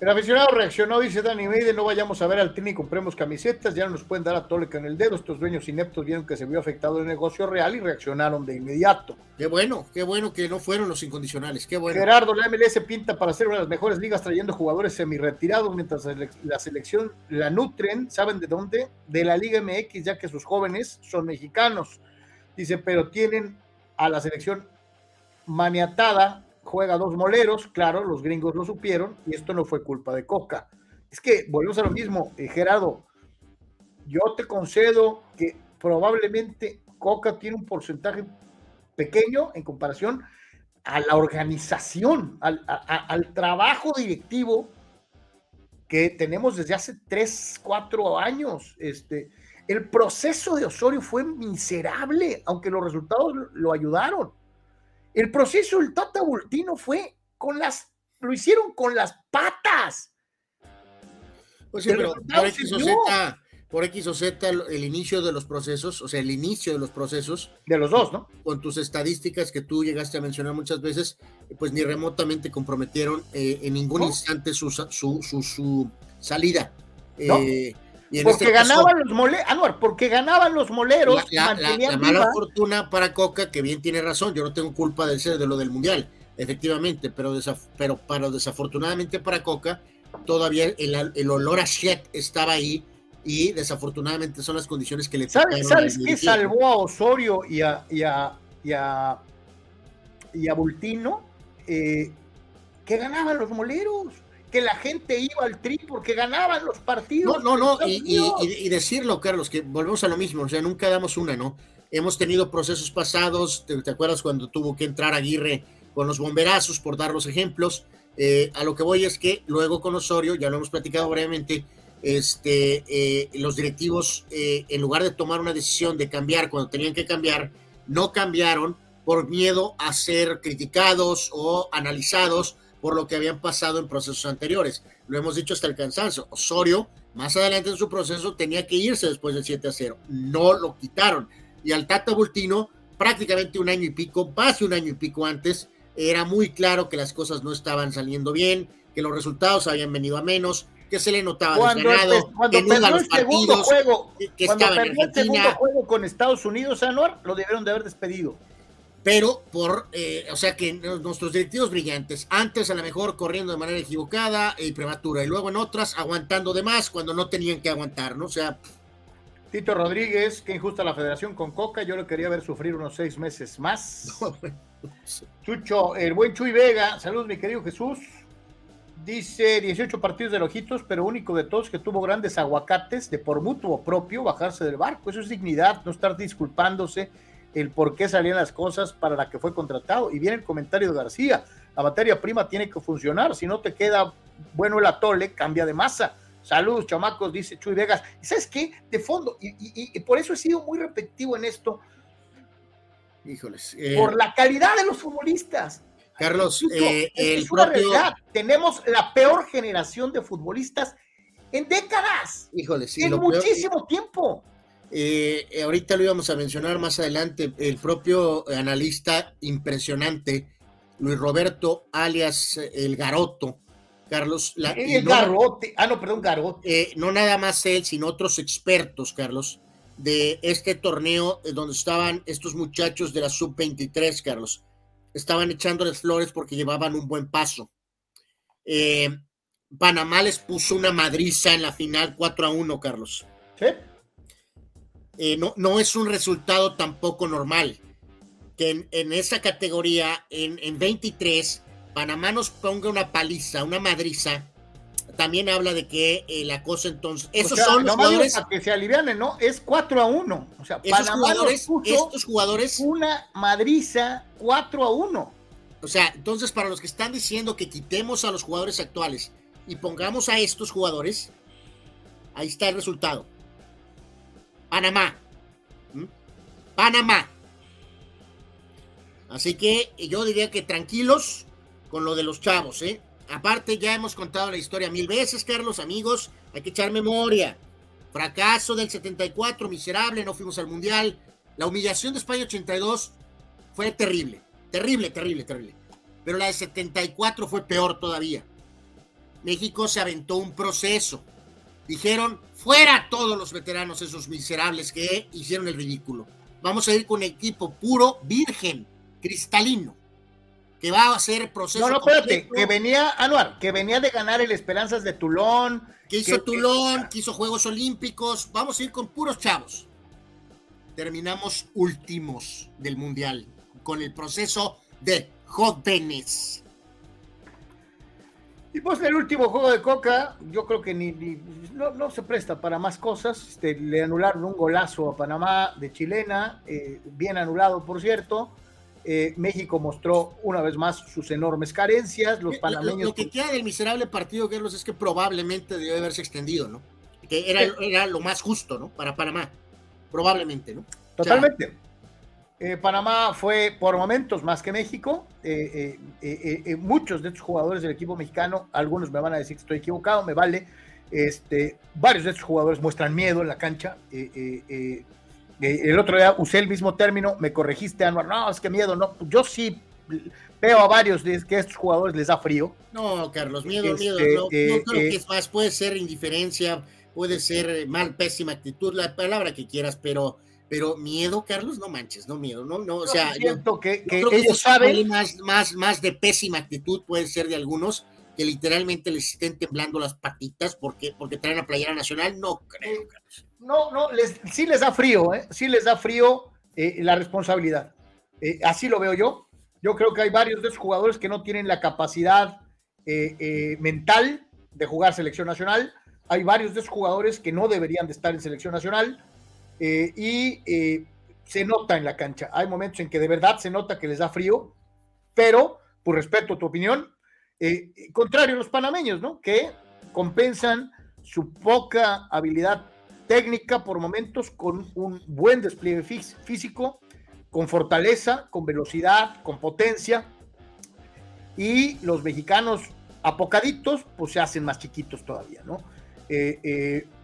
El aficionado reaccionó, dice Dani Meide, no vayamos a ver al y compremos camisetas, ya no nos pueden dar a Tole en el dedo, estos dueños ineptos vieron que se vio afectado el negocio real y reaccionaron de inmediato. Qué bueno, qué bueno que no fueron los incondicionales, qué bueno. Gerardo, la MLS pinta para ser una de las mejores ligas trayendo jugadores semi-retirados mientras la selección la nutren, ¿saben de dónde? De la Liga MX, ya que sus jóvenes son mexicanos. Dice, pero tienen a la selección maniatada juega dos moleros, claro, los gringos lo supieron y esto no fue culpa de Coca. Es que volvemos a lo mismo, eh, Gerardo, yo te concedo que probablemente Coca tiene un porcentaje pequeño en comparación a la organización, al, al trabajo directivo que tenemos desde hace tres, cuatro años. Este, el proceso de Osorio fue miserable, aunque los resultados lo ayudaron. El proceso del Tata Voltino fue con las, lo hicieron con las patas. Pues sí, pero por por X o Z el inicio de los procesos, o sea, el inicio de los procesos. De los dos, ¿no? Con tus estadísticas que tú llegaste a mencionar muchas veces, pues ni remotamente comprometieron eh, en ningún instante su, su, su, salida. Eh, porque este ganaban los moleros, Anuar, porque ganaban los moleros. La, la, mala fortuna para Coca, que bien tiene razón, yo no tengo culpa de, ser de lo del Mundial, efectivamente, pero, pero, pero desafortunadamente para Coca, todavía el, el olor a shit estaba ahí y desafortunadamente son las condiciones que le ¿Sabes, ¿sabes qué salvó a Osorio y a, y a, y a, y a Bultino? Eh, que ganaban los moleros, que la gente iba al tri porque ganaban los partidos. No, no, no, y, decirlo, Carlos, que volvemos a lo mismo, o sea, nunca damos una, ¿no? Hemos tenido procesos pasados, ¿te, acuerdas cuando tuvo que entrar Aguirre con los bomberazos, por dar los ejemplos? Eh, a lo que voy es que luego con Osorio, ya lo hemos platicado brevemente, este, eh, los directivos, eh, en lugar de tomar una decisión de cambiar cuando tenían que cambiar, no cambiaron por miedo a ser criticados o analizados por lo que habían pasado en procesos anteriores. Lo hemos dicho hasta el cansancio. Osorio, más adelante en su proceso, tenía que irse después del 7 a 0. No lo quitaron. Y al Tata Bultino, prácticamente un año y pico, más de un año y pico antes, era muy claro que las cosas no estaban saliendo bien, que los resultados habían venido a menos, que se le notaba cuando, desganado, cuando que perdió el segundo juego, que, cuando perdió el segundo juego con Estados Unidos, Anuar, lo debieron de haber despedido. Pero por, eh, o sea que nuestros directivos brillantes, antes a lo mejor corriendo de manera equivocada y prematura, y luego en otras aguantando de más cuando no tenían que aguantar, ¿no? O sea. Tito Rodríguez, que injusta la federación con Coca, yo lo quería ver sufrir unos seis meses más. Chucho, el buen Chuy Vega, saludos mi querido Jesús. Dice 18 partidos de Ojitos, pero único de todos que tuvo grandes aguacates de por mutuo propio bajarse del barco. Eso es dignidad, no estar disculpándose el por qué salían las cosas para la que fue contratado. Y viene el comentario de García, la materia prima tiene que funcionar, si no te queda bueno el atole, cambia de masa. Saludos, chamacos, dice Chuy Vegas. ¿Y sabes qué? De fondo, y, por eso he sido muy repetitivo en esto. Híjoles. Eh, por la calidad de los futbolistas. Carlos, eh, es, una realidad. Tenemos la peor generación de futbolistas en décadas. Híjole, sí. En muchísimo tiempo. Eh, ahorita lo íbamos a mencionar más adelante. El propio analista impresionante, Luis Roberto, alias El Garoto. Carlos. La, el Garote. Ah, no, perdón, Garote. Eh, no nada más él, sino otros expertos, Carlos, de este torneo donde estaban estos muchachos de la sub-23, Carlos estaban echándoles flores porque llevaban un buen paso. Eh, Panamá les puso una madriza en la final 4 a 1, Carlos. ¿Sí? Eh, no, no es un resultado tampoco normal. Que en, esa categoría, en, en 23, Panamá nos ponga una paliza, una madriza también habla de que eh, la cosa entonces. Esos son los jugadores. que se alivianen, ¿no? Es 4 a 1. O sea, esos jugadores, estos jugadores. Una madriza 4 a 1. O sea, entonces, para los que están diciendo que quitemos a los jugadores actuales y pongamos a estos jugadores, ahí está el resultado. Panamá. ¿Mm? Panamá. Así que yo diría que tranquilos con lo de los chavos, ¿eh? Aparte, ya hemos contado la historia mil veces, Carlos, amigos, hay que echar memoria. Fracaso del 74, miserable, no fuimos al Mundial. La humillación de España 82 fue terrible, terrible, terrible, terrible. Pero la de 74 fue peor todavía. México se aventó un proceso. Dijeron, fuera todos los veteranos esos miserables que hicieron el ridículo. Vamos a ir con equipo puro, virgen, cristalino que va a hacer proceso. No, no, espérate, que venía, Anuar, que venía de ganar el Esperanzas de Tulón. Que hizo Tulón, que hizo Juegos Olímpicos. Vamos a ir con puros chavos. Terminamos últimos del Mundial con el proceso de jóvenes. Y pues el último juego de Coca, yo creo que ni, no, se presta para más cosas. Este, le anularon un golazo a Panamá de chilena, eh, bien anulado por cierto. Eh, México mostró una vez más sus enormes carencias. Los panameños. Lo, que queda del miserable partido, Carlos, es que probablemente debió haberse extendido, ¿no? Que era, era lo más justo, ¿no? Para Panamá. Probablemente, ¿no? Totalmente. Eh, Panamá fue por momentos más que México. Eh, muchos de estos jugadores del equipo mexicano, algunos me van a decir que estoy equivocado, me vale. Este, varios de estos jugadores muestran miedo en la cancha. el otro día usé el mismo término, me corregiste, Anuar. No, es que miedo, no. Yo sí veo a varios de que a estos jugadores les da frío. No, Carlos, miedo, miedo. Este, no, creo que es más, puede ser indiferencia, puede ser mal, pésima actitud, la palabra que quieras, pero pero miedo, Carlos, no manches, no miedo, no, no, o sea, siento que, ellos saben más, más, más de pésima actitud puede ser de algunos que literalmente les estén temblando las patitas porque, porque traen la playera nacional, no creo, Carlos. No, no, les, sí les da frío, ¿eh? sí les da frío eh, la responsabilidad. Eh, así lo veo yo. Yo creo que hay varios de esos jugadores que no tienen la capacidad eh, mental de jugar selección nacional. Hay varios de esos jugadores que no deberían de estar en selección nacional eh, y eh, se nota en la cancha. Hay momentos en que de verdad se nota que les da frío, pero por respeto a tu opinión, eh, contrario a los panameños, ¿no? Que compensan su poca habilidad técnica por momentos con un buen despliegue físico, con fortaleza, con velocidad, con potencia. Y los mexicanos apocaditos, pues se hacen más chiquitos todavía, ¿no?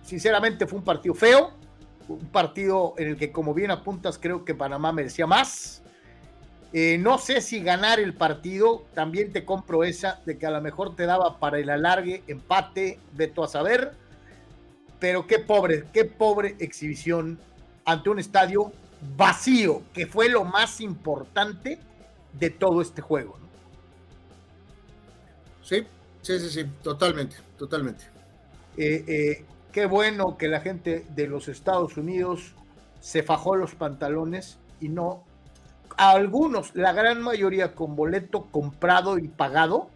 sinceramente fue un partido feo, un partido en el que, como bien apuntas, creo que Panamá merecía más. Eh, no sé si ganar el partido, también te compro esa, de que a lo mejor te daba para el alargue, empate, veto a saber. Pero qué pobre, qué pobre exhibición ante un estadio vacío, que fue lo más importante de todo este juego. Sí, sí, sí, sí, totalmente, totalmente. Eh, eh, Qué bueno que la gente de los Estados Unidos se fajó los pantalones y no. A algunos, la gran mayoría con boleto comprado y pagado,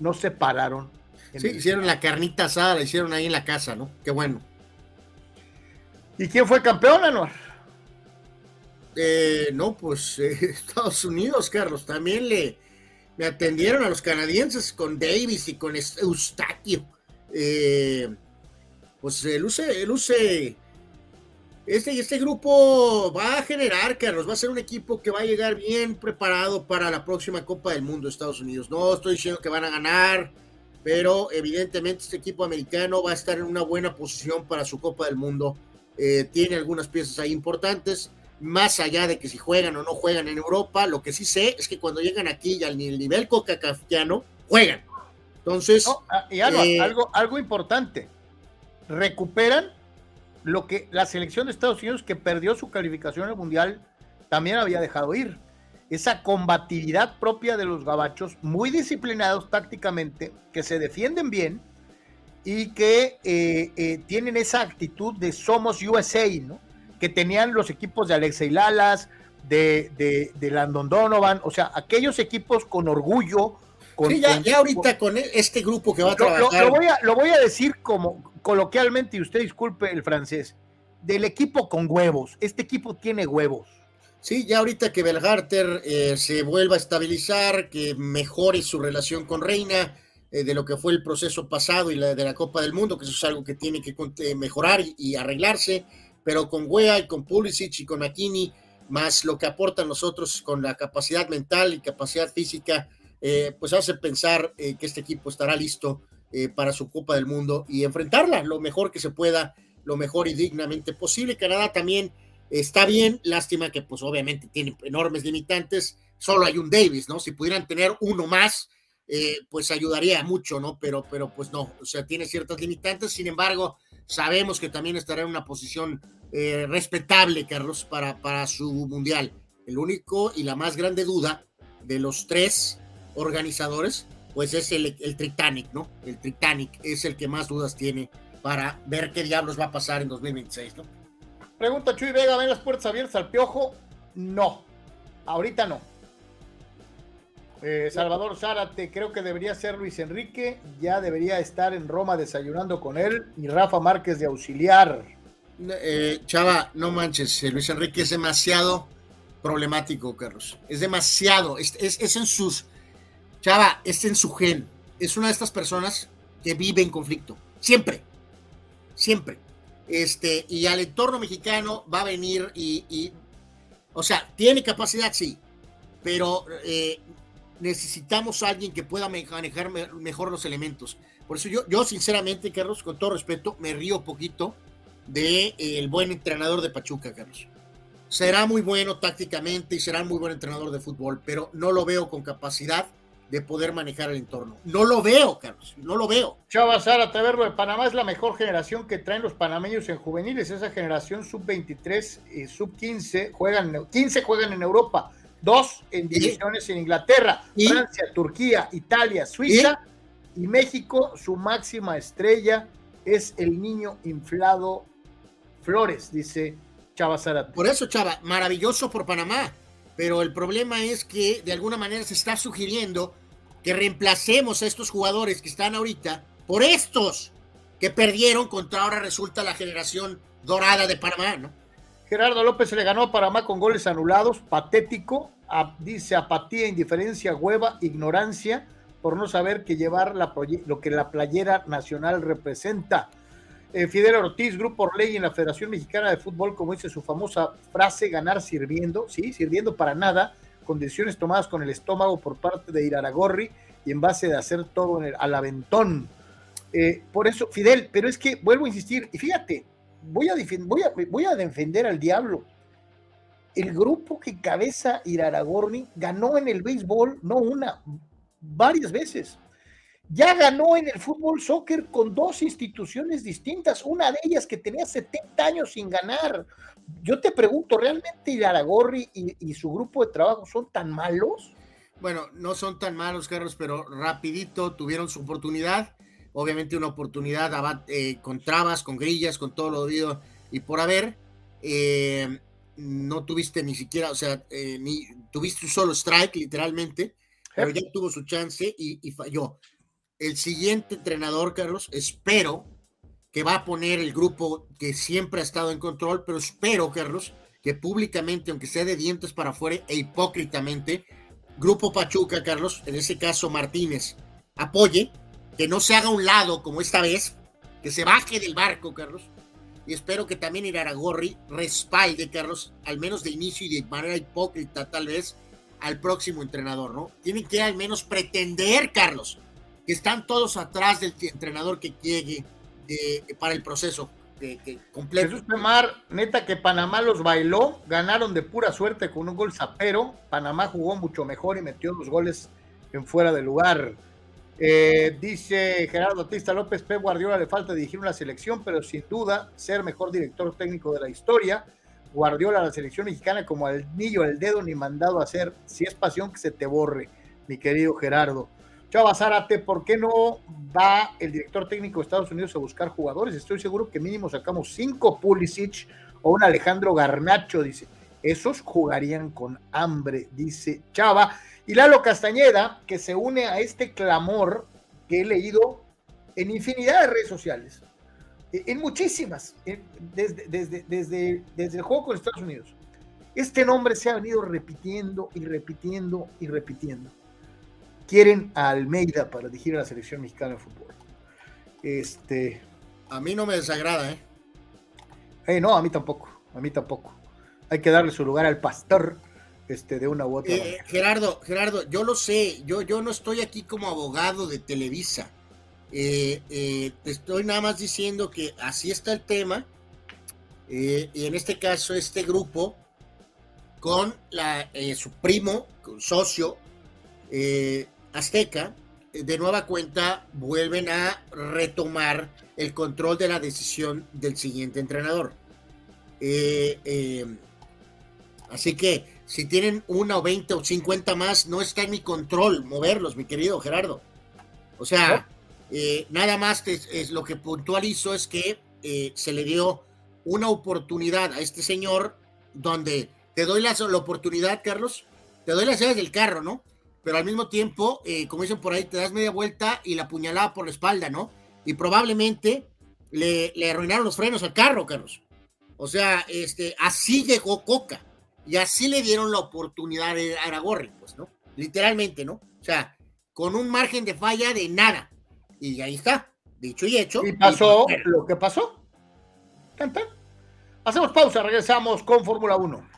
no se pararon. Sí, hicieron la carnita asada, la hicieron ahí en la casa, ¿no? Qué bueno. ¿Y quién fue campeón, Anuar? Eh, no, pues eh, Estados Unidos, Carlos. También le, me atendieron a los canadienses con Davis y con Eustaquio. Eh, pues luce, luce, este, este grupo va a generar, Carlos, va a ser un equipo que va a llegar bien preparado para la próxima Copa del Mundo de Estados Unidos. No estoy diciendo que van a ganar, pero evidentemente este equipo americano va a estar en una buena posición para su Copa del Mundo. Eh, tiene algunas piezas ahí importantes, más allá de que si juegan o no juegan en Europa, lo que sí sé es que cuando llegan aquí y al nivel coca-cafiano, juegan. Entonces, ah, y eh, algo, algo importante, recuperan lo que la selección de Estados Unidos que perdió su calificación al Mundial también había dejado ir. Esa combatividad propia de los gabachos, muy disciplinados tácticamente, que se defienden bien y que eh, eh, tienen esa actitud de somos USA, ¿no? Que tenían los equipos de Alexei Lalas, de, de, Landon Donovan, o sea, aquellos equipos con orgullo. Con, sí, ya, ahorita con este grupo que va a trabajar. voy, a, lo voy a decir como, coloquialmente, y usted disculpe el francés, del equipo con huevos. Este equipo tiene huevos. Sí, ya ahorita que Belgarter eh, se vuelva a estabilizar, que mejore su relación con Reina, eh, de lo que fue el proceso pasado y la de la Copa del Mundo, que eso es algo que tiene que eh, mejorar y, arreglarse, pero con Wea y con Pulisic y con Aquini, más lo que aportan nosotros con la capacidad mental y capacidad física, pues hace pensar que este equipo estará listo eh, para su Copa del Mundo y enfrentarla lo mejor que se pueda, lo mejor y dignamente posible. Canadá también está bien, lástima que pues obviamente tiene enormes limitantes, solo hay un Davis, ¿no? Si pudieran tener uno más, eh, pues ayudaría mucho, ¿no? Pero, pero pues no, o sea, tiene ciertas limitantes, sin embargo, sabemos que también estará en una posición eh, respetable, Carlos, para, para su mundial. El único y la más grande duda de los tres organizadores pues es el, el Titanic, ¿no? El Titanic es el que más dudas tiene para ver qué diablos va a pasar en 2026, ¿no? Pregunta Chuy Vega, ¿ven las puertas abiertas al piojo? No, ahorita no. Eh, Salvador Zárate, creo que debería ser Luis Enrique, ya debería estar en Roma desayunando con él y Rafa Márquez de auxiliar. Eh, Chava, no manches, eh, Luis Enrique es demasiado problemático, Carlos. Es demasiado, es, es en sus Chava, es en su gen. Es una de estas personas que vive en conflicto. Siempre. Siempre. Este, y al entorno mexicano va a venir y, o sea, tiene capacidad, sí, pero eh, necesitamos a alguien que pueda manejar mejor los elementos. Por eso yo, yo sinceramente, Carlos, con todo respeto, me río poquito de eh, el buen entrenador de Pachuca, Carlos. Será muy bueno tácticamente y será muy buen entrenador de fútbol, pero no lo veo con capacidad de poder manejar el entorno. No lo veo, Carlos, no lo veo. Chava Sara, verlo de Panamá es la mejor generación que traen los panameños en juveniles. Esa generación sub-23 y sub-15 juegan, 15 juegan en Europa, dos en divisiones en Inglaterra, Francia, Turquía, Italia, Suiza y México. Su máxima estrella es el niño inflado Flores, dice Chava Sara. Por eso, Chava, maravilloso por Panamá pero el problema es que de alguna manera se está sugiriendo que reemplacemos a estos jugadores que están ahorita por estos que perdieron contra ahora resulta la generación dorada de Panamá, ¿no? Gerardo López se le ganó a Panamá con goles anulados, patético, dice apatía, indiferencia, hueva, ignorancia, por no saber que llevar lo que la playera nacional representa. Eh, Fidel Ortiz, Grupo Orley en la Federación Mexicana de Fútbol, como dice su famosa frase, ganar sirviendo, sí, sirviendo para nada, condiciones tomadas con el estómago por parte de Iraragorri y en base de hacer todo en el, al aventón. Eh, por eso, Fidel, pero es que vuelvo a insistir, y fíjate, voy a, voy a, voy a defender al diablo. El grupo que cabeza Iraragorri ganó en el béisbol, no una, varias veces ya ganó en el fútbol soccer con dos instituciones distintas, una de ellas que tenía 70 años sin ganar. Yo te pregunto, ¿realmente Iraragorri y, y su grupo de trabajo son tan malos? Bueno, no son tan malos, Carlos, pero rapidito tuvieron su oportunidad. Obviamente una oportunidad eh, con trabas, con grillas, con todo lo debido y por haber. Eh, no tuviste ni siquiera, o sea, eh, ni tuviste un solo strike, literalmente, pero ya tuvo su chance y falló el siguiente entrenador, Carlos, espero que va a poner el grupo que siempre ha estado en control, pero espero, Carlos, que públicamente, aunque sea de dientes para afuera e hipócritamente, Grupo Pachuca, Carlos, en ese caso Martínez, apoye, que no se haga un lado como esta vez, que se baje del barco, Carlos, y espero que también Iraragorri respalde, Carlos, al menos de inicio y de manera hipócrita tal vez, al próximo entrenador, ¿no? Tienen que al menos pretender, Carlos, que están todos atrás del entrenador que llegue eh, para el proceso que, completo. Jesús Pemar, neta que Panamá los bailó, ganaron de pura suerte con un gol zapero. Panamá jugó mucho mejor y metió los goles en fuera de lugar. Eh, dice Gerardo Batista López, Pep Guardiola le falta dirigir una selección, pero sin duda ser mejor director técnico de la historia. Guardiola la selección mexicana como al niño al dedo ni mandado a hacer. Si es pasión que se te borre, mi querido Gerardo. Chava Zárate, ¿por qué no va el director técnico de Estados Unidos a buscar jugadores? Estoy seguro que mínimo sacamos cinco Pulisic o un Alejandro Garnacho, dice. Esos jugarían con hambre, dice Chava. Y Lalo Castañeda, que se une a este clamor que he leído en infinidad de redes sociales, e, en muchísimas, desde, desde, desde, desde el juego con Estados Unidos. Este nombre se ha venido repitiendo y repitiendo y repitiendo quieren a Almeida para dirigir a la selección mexicana de fútbol. Este. A mí no me desagrada, ¿eh? eh no, a mí tampoco. A mí tampoco. Hay que darle su lugar al pastor este, de una u otra eh, Gerardo, Gerardo, yo lo sé. Yo, yo no estoy aquí como abogado de Televisa. Eh, te estoy nada más diciendo que así está el tema. y en este caso, este grupo, con la, su primo, socio, Azteca, eh, de nueva cuenta, vuelven a retomar el control de la decisión del siguiente entrenador. Eh, eh, así que si tienen una o 20 o 50 más, no está en mi control moverlos, mi querido Gerardo. O sea, nada más es, lo que puntualizo es que se le dio una oportunidad a este señor donde te doy la, la oportunidad, Carlos, te doy las llaves del carro, ¿no? Pero al mismo tiempo, eh, como dicen por ahí, te das media vuelta y la puñalada por la espalda, ¿no? Y probablemente le, le arruinaron los frenos al carro, Carlos. O sea, este, así llegó Coca y así le dieron la oportunidad de Aragorri, pues, ¿no? Literalmente, ¿no? O sea, con un margen de falla de nada. Y ahí está, dicho y hecho. Y pasó lo que pasó. Hacemos pausa, regresamos con Fórmula 1.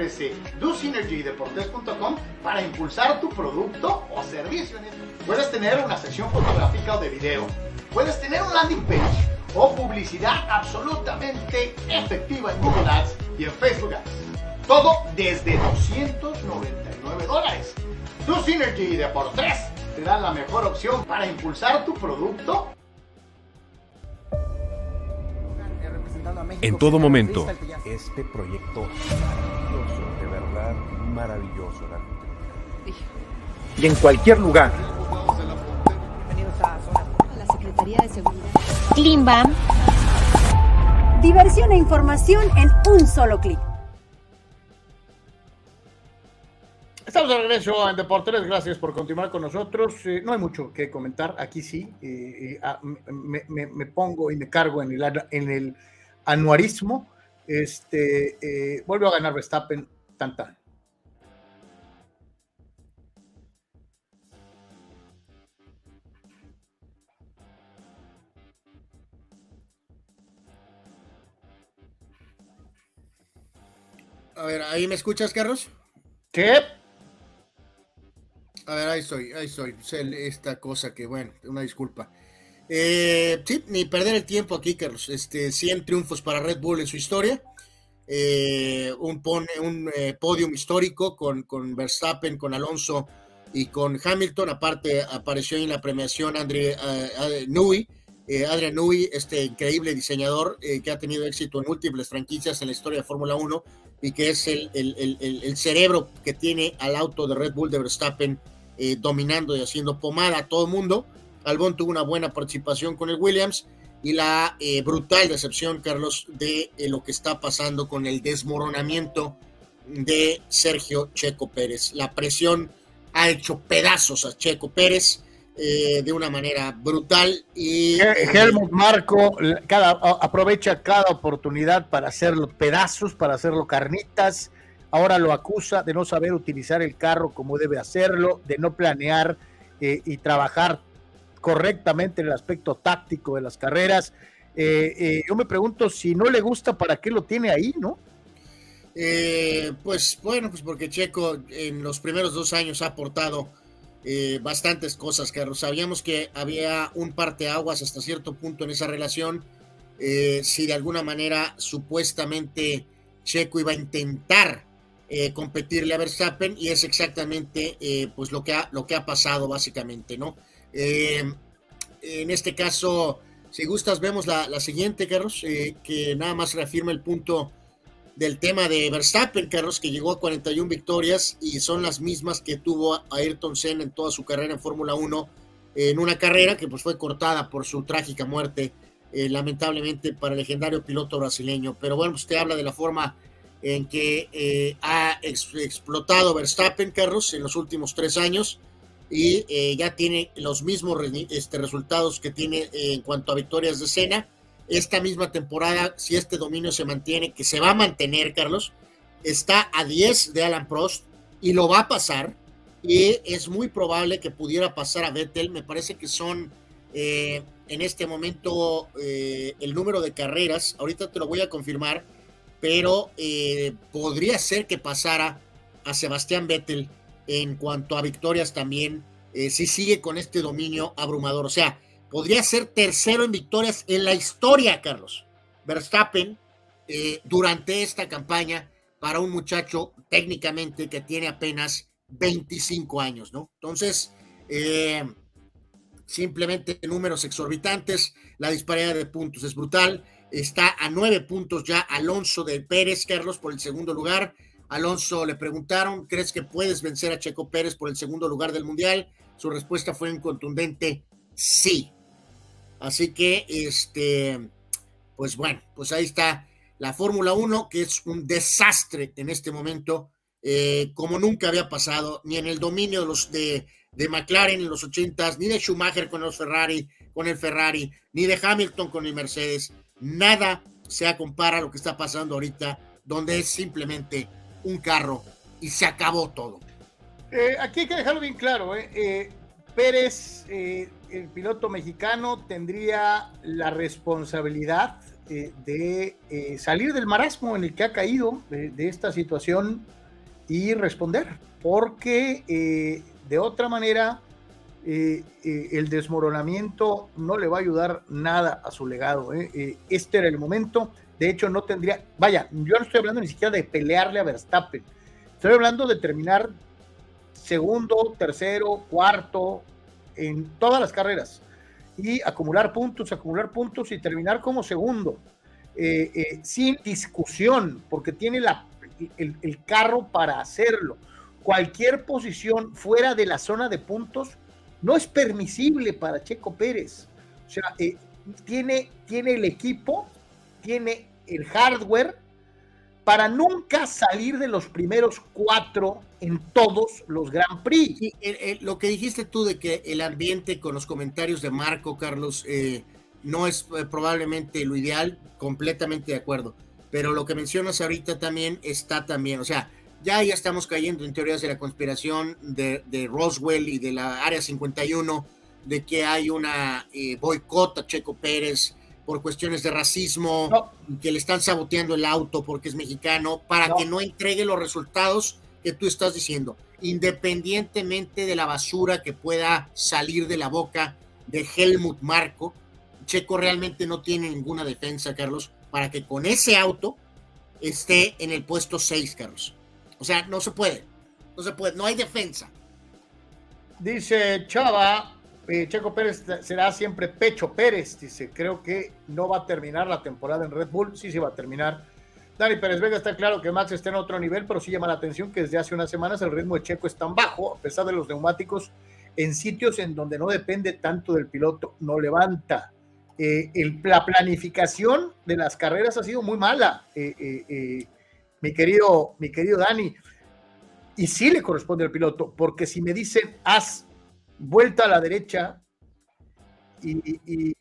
Ofrece DoSynergyDeportes.com para impulsar tu producto o servicio. Puedes tener una sección fotográfica o de video. Puedes tener un landing page o publicidad absolutamente efectiva en Google Ads y en Facebook Ads. Todo desde 299 dólares. DoSynergy Deportes te da la mejor opción para impulsar tu producto en todo momento. Este proyecto maravilloso, de verdad maravilloso. Y en cualquier lugar. La Secretaría de Seguridad. Klimbam. Diversión e información en un solo clic. Estamos de regreso en Deportes, gracias por continuar con nosotros. Eh, no hay mucho que comentar, aquí sí, eh, eh, ah, me, me, me, pongo y me cargo en el, en el anuarismo, este, eh, vuelve a ganar Verstappen tan tan. A ver, ¿ahí me escuchas, Carlos? ¿Qué? A ver, ahí estoy, ahí estoy. Esta cosa que, bueno, una disculpa. Eh, ni perder el tiempo aquí, Carlos. Este, 100 triunfos para Red Bull en su historia. Eh, un, eh, podium histórico con, con, Verstappen, con Alonso y con Hamilton. Aparte, apareció en la premiación André uh, Nui, eh, Adrian Nui, este increíble diseñador eh, que ha tenido éxito en múltiples franquicias en la historia de Fórmula 1 y que es el, el, cerebro que tiene al auto de Red Bull de Verstappen dominando y haciendo pomada a todo el mundo. Albón tuvo una buena participación con el Williams y la eh, brutal decepción, Carlos, de eh, lo que está pasando con el desmoronamiento de Sergio Checo Pérez. La presión ha hecho pedazos a Checo Pérez eh, de una manera brutal y Helmut Marco cada, aprovecha cada oportunidad para hacerlo pedazos, para hacerlo carnitas. Ahora lo acusa de no saber utilizar el carro como debe hacerlo, de no planear y trabajar correctamente en el aspecto táctico de las carreras. Eh, eh, yo me pregunto si no le gusta, ¿para qué lo tiene ahí, no? Eh, pues bueno, pues porque Checo en los primeros dos años ha aportado eh, bastantes cosas, Carlos. Sabíamos que había un parteaguas hasta cierto punto en esa relación. Eh, si de alguna manera supuestamente Checo iba a intentar eh, competirle a Verstappen y es exactamente pues lo que lo que ha pasado básicamente, ¿no? Eh, en este caso, si gustas, vemos la, siguiente, Carlos, eh, que nada más reafirma el punto del tema de Verstappen, Carlos, que llegó a 41 victorias y son las mismas que tuvo Ayrton Senna en toda su carrera en Fórmula 1, en una carrera que pues fue cortada por su trágica muerte, eh, lamentablemente para el legendario piloto brasileño. Pero bueno, usted habla de la forma en que eh, ha ex explotado Verstappen, Carlos, en los últimos tres años y eh, ya tiene los mismos este, resultados que tiene eh, en cuanto a victorias de cena. Esta misma temporada, si este dominio se mantiene, que se va a mantener, Carlos, está a 10 de Alan Prost y lo va a pasar. Y es muy probable que pudiera pasar a Vettel. Me parece que son eh, en este momento el número de carreras. Ahorita te lo voy a confirmar, pero podría ser que pasara a Sebastián Vettel en cuanto a victorias también, eh, si sigue con este dominio abrumador. O sea, podría ser tercero en victorias en la historia, Carlos. Verstappen, eh, durante esta campaña, para un muchacho técnicamente que tiene apenas 25 años, ¿no? Entonces, eh, simplemente números exorbitantes, la disparidad de puntos es brutal. Está a nueve puntos ya Alonso de Pérez, Carlos, por el segundo lugar. Alonso le preguntaron, ¿crees que puedes vencer a Checo Pérez por el segundo lugar del Mundial? Su respuesta fue un contundente sí. Así que, este, pues bueno, pues ahí está la Fórmula 1, que es un desastre en este momento, eh, como nunca había pasado, ni en el dominio de los de, de McLaren en los 80 ni de Schumacher con los Ferrari, con el Ferrari, ni de Hamilton con el Mercedes. Nada se compara a lo que está pasando ahorita, donde es simplemente un carro y se acabó todo. Eh, aquí hay que dejarlo bien claro, ¿eh? Eh, Pérez, el piloto mexicano, tendría la responsabilidad de salir del marasmo en el que ha caído de, esta situación y responder, porque de otra manera el desmoronamiento no le va a ayudar nada a su legado. este era el momento, de hecho no tendría, vaya, yo no estoy hablando ni siquiera de pelearle a Verstappen, estoy hablando de terminar segundo, tercero, cuarto, en todas las carreras y acumular puntos, acumular puntos y terminar como segundo, eh, eh, sin discusión, porque tiene la, el, carro para hacerlo. Cualquier posición fuera de la zona de puntos no es permisible para Checo Pérez. O sea, eh, tiene, tiene el equipo, tiene el hardware para nunca salir de los primeros cuatro en todos los Grand Prix. Sí, el- el- lo que dijiste tú de que el ambiente con los comentarios de Marco, Carlos, eh, no es eh, probablemente lo ideal, completamente de acuerdo. Pero lo que mencionas ahorita también está también, o sea, ya ya estamos cayendo en teorías de la conspiración de, Roswell y de la Área 51, de que hay una eh, boicot a Checo Pérez por cuestiones de racismo, No. que le están saboteando el auto porque es mexicano, para No. que no entregue los resultados que tú estás diciendo, independientemente de la basura que pueda salir de la boca de Helmut Marco, Checo realmente no tiene ninguna defensa, Carlos, para que con ese auto esté en el puesto 6, Carlos. O sea, no se puede, no se puede, no hay defensa. Dice Chava, eh, Checo Pérez será siempre Pecho Pérez. Dice, creo que no va a terminar la temporada en Red Bull. Sí, sí va a terminar. Dani Pérez Vega está claro que Max está en otro nivel, pero sí llama la atención que desde hace unas semanas el ritmo de Checo es tan bajo, a pesar de los neumáticos, en sitios en donde no depende tanto del piloto, no levanta. Eh, la planificación de las carreras ha sido muy mala, eh, mi, querido, mi querido Dani. Y sí le corresponde al piloto, porque si me dicen, haz vuelta a la derecha y, y-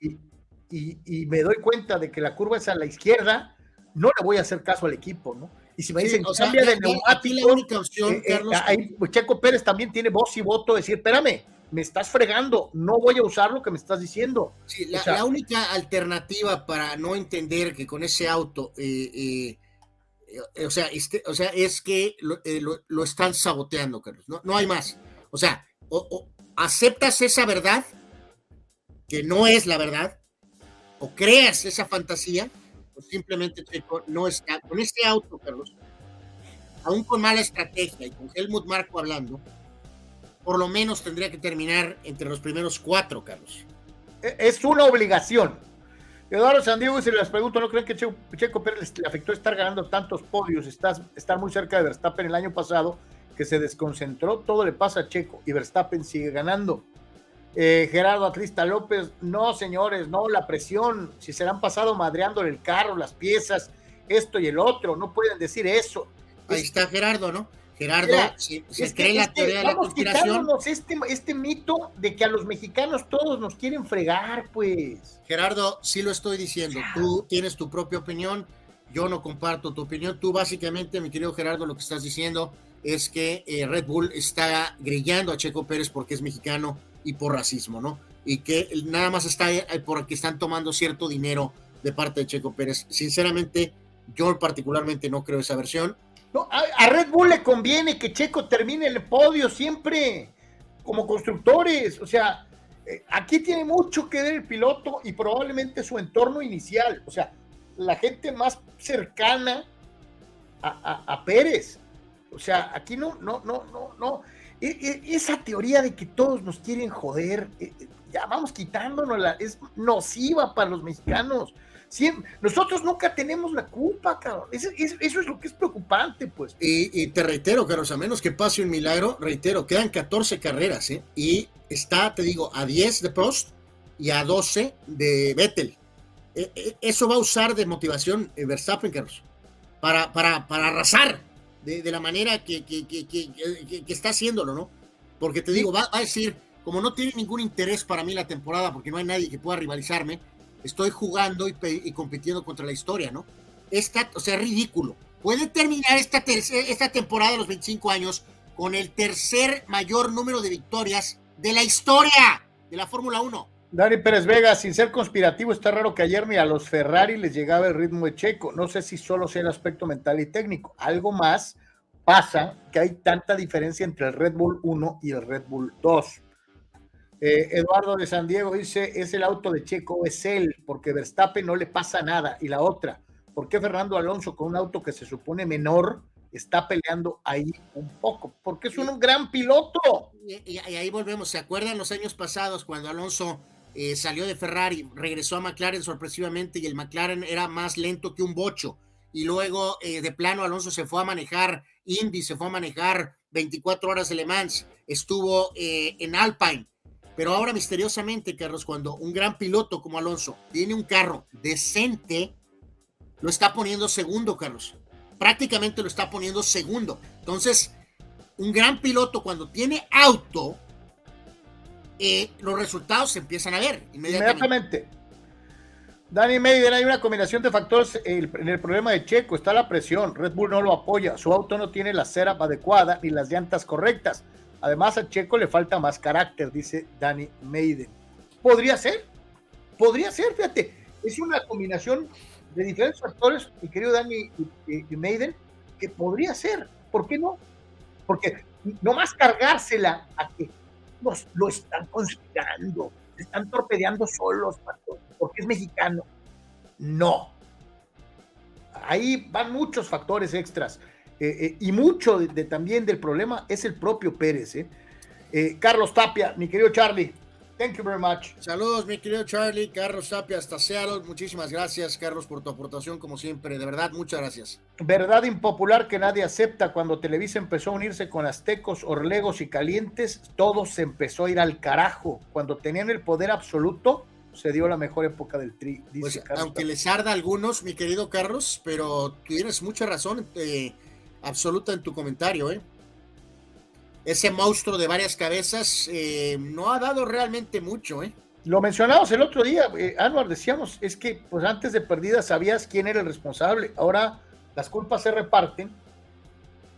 y- me doy cuenta de que la curva es a la izquierda, no le voy a hacer caso al equipo, ¿no? Y si me Sí, dicen, sea, cambia de aquí- aquí neumático, la única opción, eh, eh, Carlos, ahí, Checo Pérez también tiene voz y voto, decir, espérame, me estás fregando, no voy a usar lo que me estás diciendo. Sí, la, O sea- la única alternativa para no entender que con ese auto, eh, o, sea, este, o sea, es que lo, lo- lo están saboteando, Carlos. No, no hay más. O sea, o, o aceptas esa verdad, que no es la verdad, o creas esa fantasía, o simplemente Checo no está. Con este auto, Carlos, aún con mala estrategia y con Helmut Marco hablando, por lo menos tendría que terminar entre los primeros cuatro, Carlos. E- Es una obligación. Eduardo Sandiego, si les pregunto, ¿no creen que Che- Checo Pérez le afectó estar ganando tantos podios, estás, estar muy cerca de Verstappen el año pasado, que se desconcentró? Todo le pasa a Checo y Verstappen sigue ganando. Eh, Gerardo Atlista López, no señores, no, la presión, si se le han pasado madreándole el carro, las piezas, esto y el otro, no pueden decir eso. Ahí está Gerardo, ¿no? Gerardo Mira, se, se Es que- cree la es que teoría de la conspiración. este, este mito de que a los mexicanos todos nos quieren fregar, pues. Gerardo, sí lo estoy diciendo. Tú tienes tu propia opinión. Yo no comparto tu opinión. Tú básicamente, mi querido Gerardo, lo que estás diciendo es que eh, Red Bull está grillando a Checo Pérez porque es mexicano y por racismo, ¿no? Y que nada más está porque están tomando cierto dinero de parte de Checo Pérez. Sinceramente, yo particularmente no creo esa versión. No, a, Red Bull le conviene que Checo termine el podio siempre, como constructores. O sea, eh, aquí tiene mucho que ver el piloto y probablemente su entorno inicial. O sea, la gente más cercana a Pérez. O sea, aquí no, no, no, no, no. E- e- esa teoría de que todos nos quieren joder, eh, ya vamos quitándonos la, es nociva para los mexicanos. Siem- nosotros nunca tenemos la culpa, cabrón. Eso, es lo que es preocupante, pues. Y, te reitero, Carlos, a menos que pase un milagro, reitero, quedan 14 carreras, ¿eh? Y está, te digo, a 10 de Prost y a 12 de Vettel. Eso va a usar de motivación eh, Verstappen, Carlos, para, para, para arrasar de, de la manera que, que, que, que- está haciéndolo, ¿no? Porque te digo, va, va a decir, como no tiene ningún interés para mí la temporada, porque no hay nadie que pueda rivalizarme, estoy jugando y, y compitiendo contra la historia, ¿no? Esta, o sea, ridículo. Puede terminar esta, esta temporada de los 25 años con el tercer mayor número de victorias de la historia de la Fórmula 1. Dani Pérez Vega, sin ser conspirativo, está raro que ayer ni a los Ferrari les llegaba el ritmo de Checo. No sé si solo sea el aspecto mental y técnico. Algo más pasa que hay tanta diferencia entre el Red Bull 1 y el Red Bull 2. Eh, Eduardo de San Diego dice, es el auto de Checo, es él, porque Verstappen no le pasa nada. Y la otra, ¿por qué Fernando Alonso con un auto que se supone menor está peleando ahí un poco? Porque es un gran piloto. Y, ahí volvemos, ¿se acuerdan los años pasados cuando Alonso eh, salió de Ferrari, regresó a McLaren sorpresivamente y el McLaren era más lento que un bocho? Y luego eh, de plano Alonso se fue a manejar Indy, se fue a manejar 24 horas de Le Mans, estuvo en Alpine pero ahora misteriosamente, Carlos, cuando un gran piloto como Alonso tiene un carro decente, lo está poniendo segundo, Carlos. Prácticamente lo está poniendo segundo. Entonces, un gran piloto cuando tiene auto, eh, los resultados se empiezan a ver inmediatamente. inmediatamente. Dani Meiden, hay una combinación de factores en el problema de Checo. Está la presión. Red Bull no lo apoya. Su auto no tiene la cera adecuada ni las llantas correctas. Además, a Checo le falta más carácter, dice Danny Maiden. Podría ser, podría ser, fíjate, es una combinación de diferentes factores, mi querido Danny y, que podría ser, ¿por qué no? Porque no más cargársela a que nos lo están conspirando, están torpedeando solos, porque es mexicano. No. Ahí van muchos factores extras. Eh, eh, y mucho de, también del problema es el propio Pérez. ¿eh? Carlos Tapia, mi querido Charlie, thank you very much. Saludos, mi querido Charlie, Carlos Tapia hasta Seattle. Muchísimas gracias, Carlos, por tu aportación, como siempre. De verdad, muchas gracias. Verdad impopular que nadie acepta. Cuando Televisa empezó a unirse con Aztecos, Orlegos y Calientes, todo se empezó a ir al carajo. Cuando tenían el poder absoluto, se dio la mejor época del tri. Dice pues, aunque les arda a algunos, mi querido Carlos, pero tienes mucha razón. Eh, absoluta en tu comentario, ¿eh? Ese monstruo de varias cabezas eh, no ha dado realmente mucho, ¿eh? Lo mencionamos el otro día, eh, Anwar, decíamos, es que pues antes de perdida sabías quién era el responsable, ahora las culpas se reparten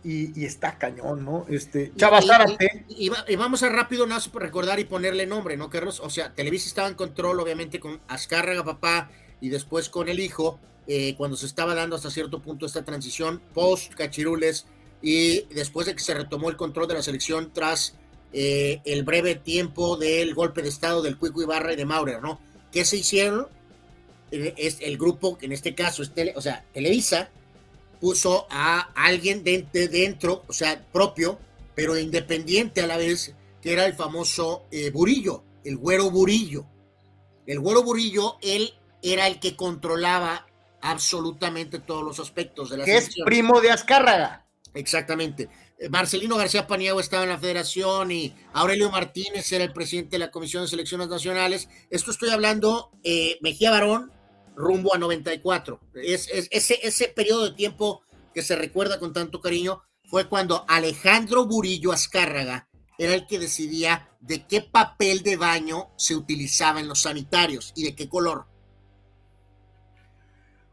y, está cañón, ¿no? Este, Chava Zárate. Y, vamos a rápido nada recordar y ponerle nombre, ¿no, Carlos? O sea, Televisa estaba en control, obviamente, con Azcárraga, papá, y después con el hijo, eh, cuando se estaba dando hasta cierto punto esta transición post Cachirules y después de que se retomó el control de la selección tras eh, el breve tiempo del golpe de estado del Cuico Ibarra y de Maurer, ¿no? ¿Qué se hicieron? Eh, es el grupo, que en este caso es o sea, Televisa, puso a alguien de, dentro, o sea, propio, pero independiente a la vez, que era el famoso Burillo, el güero Burillo. El güero Burillo, él era el que controlaba absolutamente todos los aspectos de la que es primo de Azcárraga. Exactamente. Eh, Marcelino García Paniagua estaba en la federación y Aurelio Martínez era el presidente de la Comisión de Selecciones Nacionales. Esto estoy hablando eh, Mejía Barón rumbo a 94. Es, ese, ese periodo de tiempo que se recuerda con tanto cariño fue cuando Alejandro Burillo Azcárraga era el que decidía de qué papel de baño se utilizaba en los sanitarios y de qué color.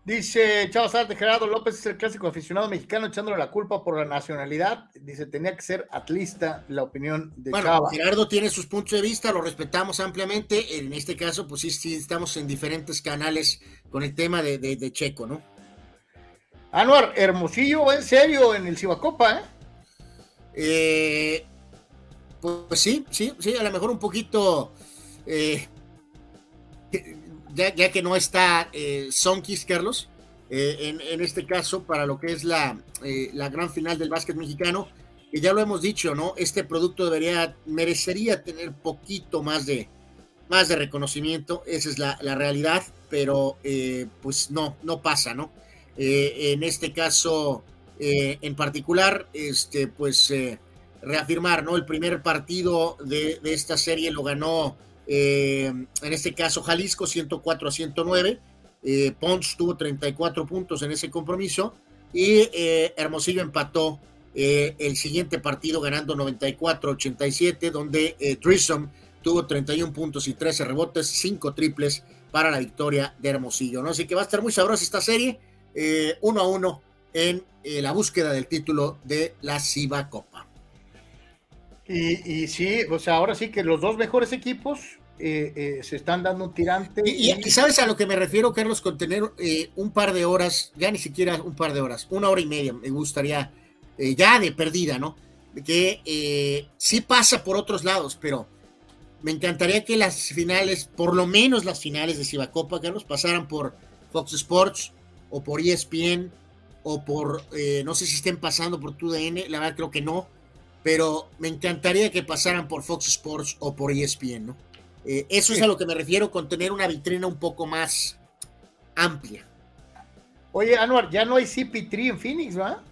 Dice Chavo de Gerardo López es el clásico aficionado mexicano echándole la culpa por la nacionalidad. Dice, tenía que ser atlista la opinión de bueno, Gerardo tiene sus puntos de vista, lo respetamos ampliamente. En este caso, pues sí, sí estamos en diferentes canales con el tema de, Checo, ¿no? Anuar, Hermosillo, en serio, en el Cibacopa, ¿eh? ¿eh? pues, sí, sí, sí, a lo mejor un poquito eh, ya, que no está eh, Sonkis, Carlos, eh, en, este caso, para lo que es la, eh, la gran final del básquet mexicano, que ya lo hemos dicho, ¿no? Este producto debería, merecería tener poquito más de, más de reconocimiento, esa es la, realidad, pero eh, pues no, no pasa, ¿no? en este caso, en particular, este, pues reafirmar, ¿no? El primer partido de esta serie lo ganó eh, en este caso Jalisco 104 a 109, eh, Pons tuvo 34 puntos en ese compromiso y eh, Hermosillo empató el siguiente partido ganando 94 87, donde Trissom tuvo 31 puntos y 13 rebotes, 5 triples para la victoria de Hermosillo. ¿no? Así que va a estar muy sabrosa esta serie, uno a uno en la búsqueda del título de la Ciba Copa. Y sí, o sea, ahora sí que los dos mejores equipos eh, eh, se están dando un tirante. Y, y, sabes a lo que me refiero, Carlos, con tener eh, un par de horas, ya ni siquiera un par de horas, una hora y media, me gustaría, ya de perdida, ¿no? Que sí pasa por otros lados, pero me encantaría que las finales, por lo menos las finales de Cibacopa, Carlos, pasaran por Fox Sports o por ESPN o por, no sé si estén pasando por TUDN, la verdad creo que no, pero me encantaría que pasaran por Fox Sports o por ESPN, ¿no? Eh, eso es a lo que me refiero con tener una vitrina un poco más amplia. Oye, Anuar, ya no hay CP3 en Phoenix, ¿va?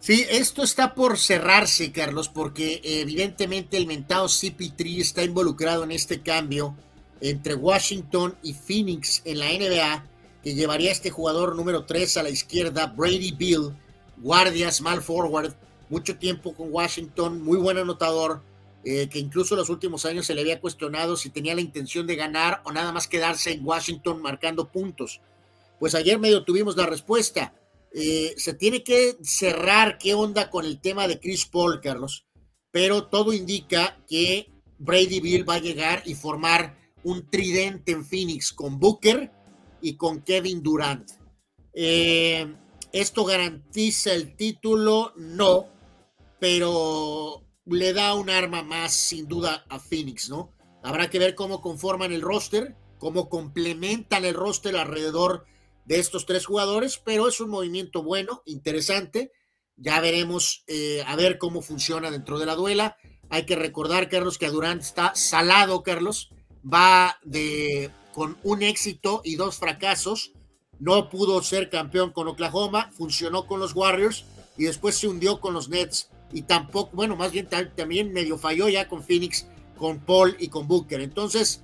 Sí, esto está por cerrarse, Carlos, porque evidentemente el mentado CP3 está involucrado en este cambio entre Washington y Phoenix en la NBA, que llevaría a este jugador número 3 a la izquierda, Brady Bill, guardia, small forward, mucho tiempo con Washington, muy buen anotador, eh, que incluso en los últimos años se le había cuestionado si tenía la intención de ganar o nada más quedarse en Washington marcando puntos. Pues ayer medio tuvimos la respuesta. Eh, se tiene que cerrar qué onda con el tema de Chris Paul, Carlos, pero todo indica que Brady Bill va a llegar y formar un tridente en Phoenix con Booker y con Kevin Durant. Eh, ¿Esto garantiza el título? No, pero le da un arma más sin duda a Phoenix, ¿no? Habrá que ver cómo conforman el roster, cómo complementan el roster alrededor de estos tres jugadores, pero es un movimiento bueno, interesante. Ya veremos eh, a ver cómo funciona dentro de la duela. Hay que recordar, Carlos, que a Durant está salado, Carlos. Va de con un éxito y dos fracasos. No pudo ser campeón con Oklahoma, funcionó con los Warriors y después se hundió con los Nets. Y tampoco, bueno, más bien también medio falló ya con Phoenix, con Paul y con Booker. Entonces,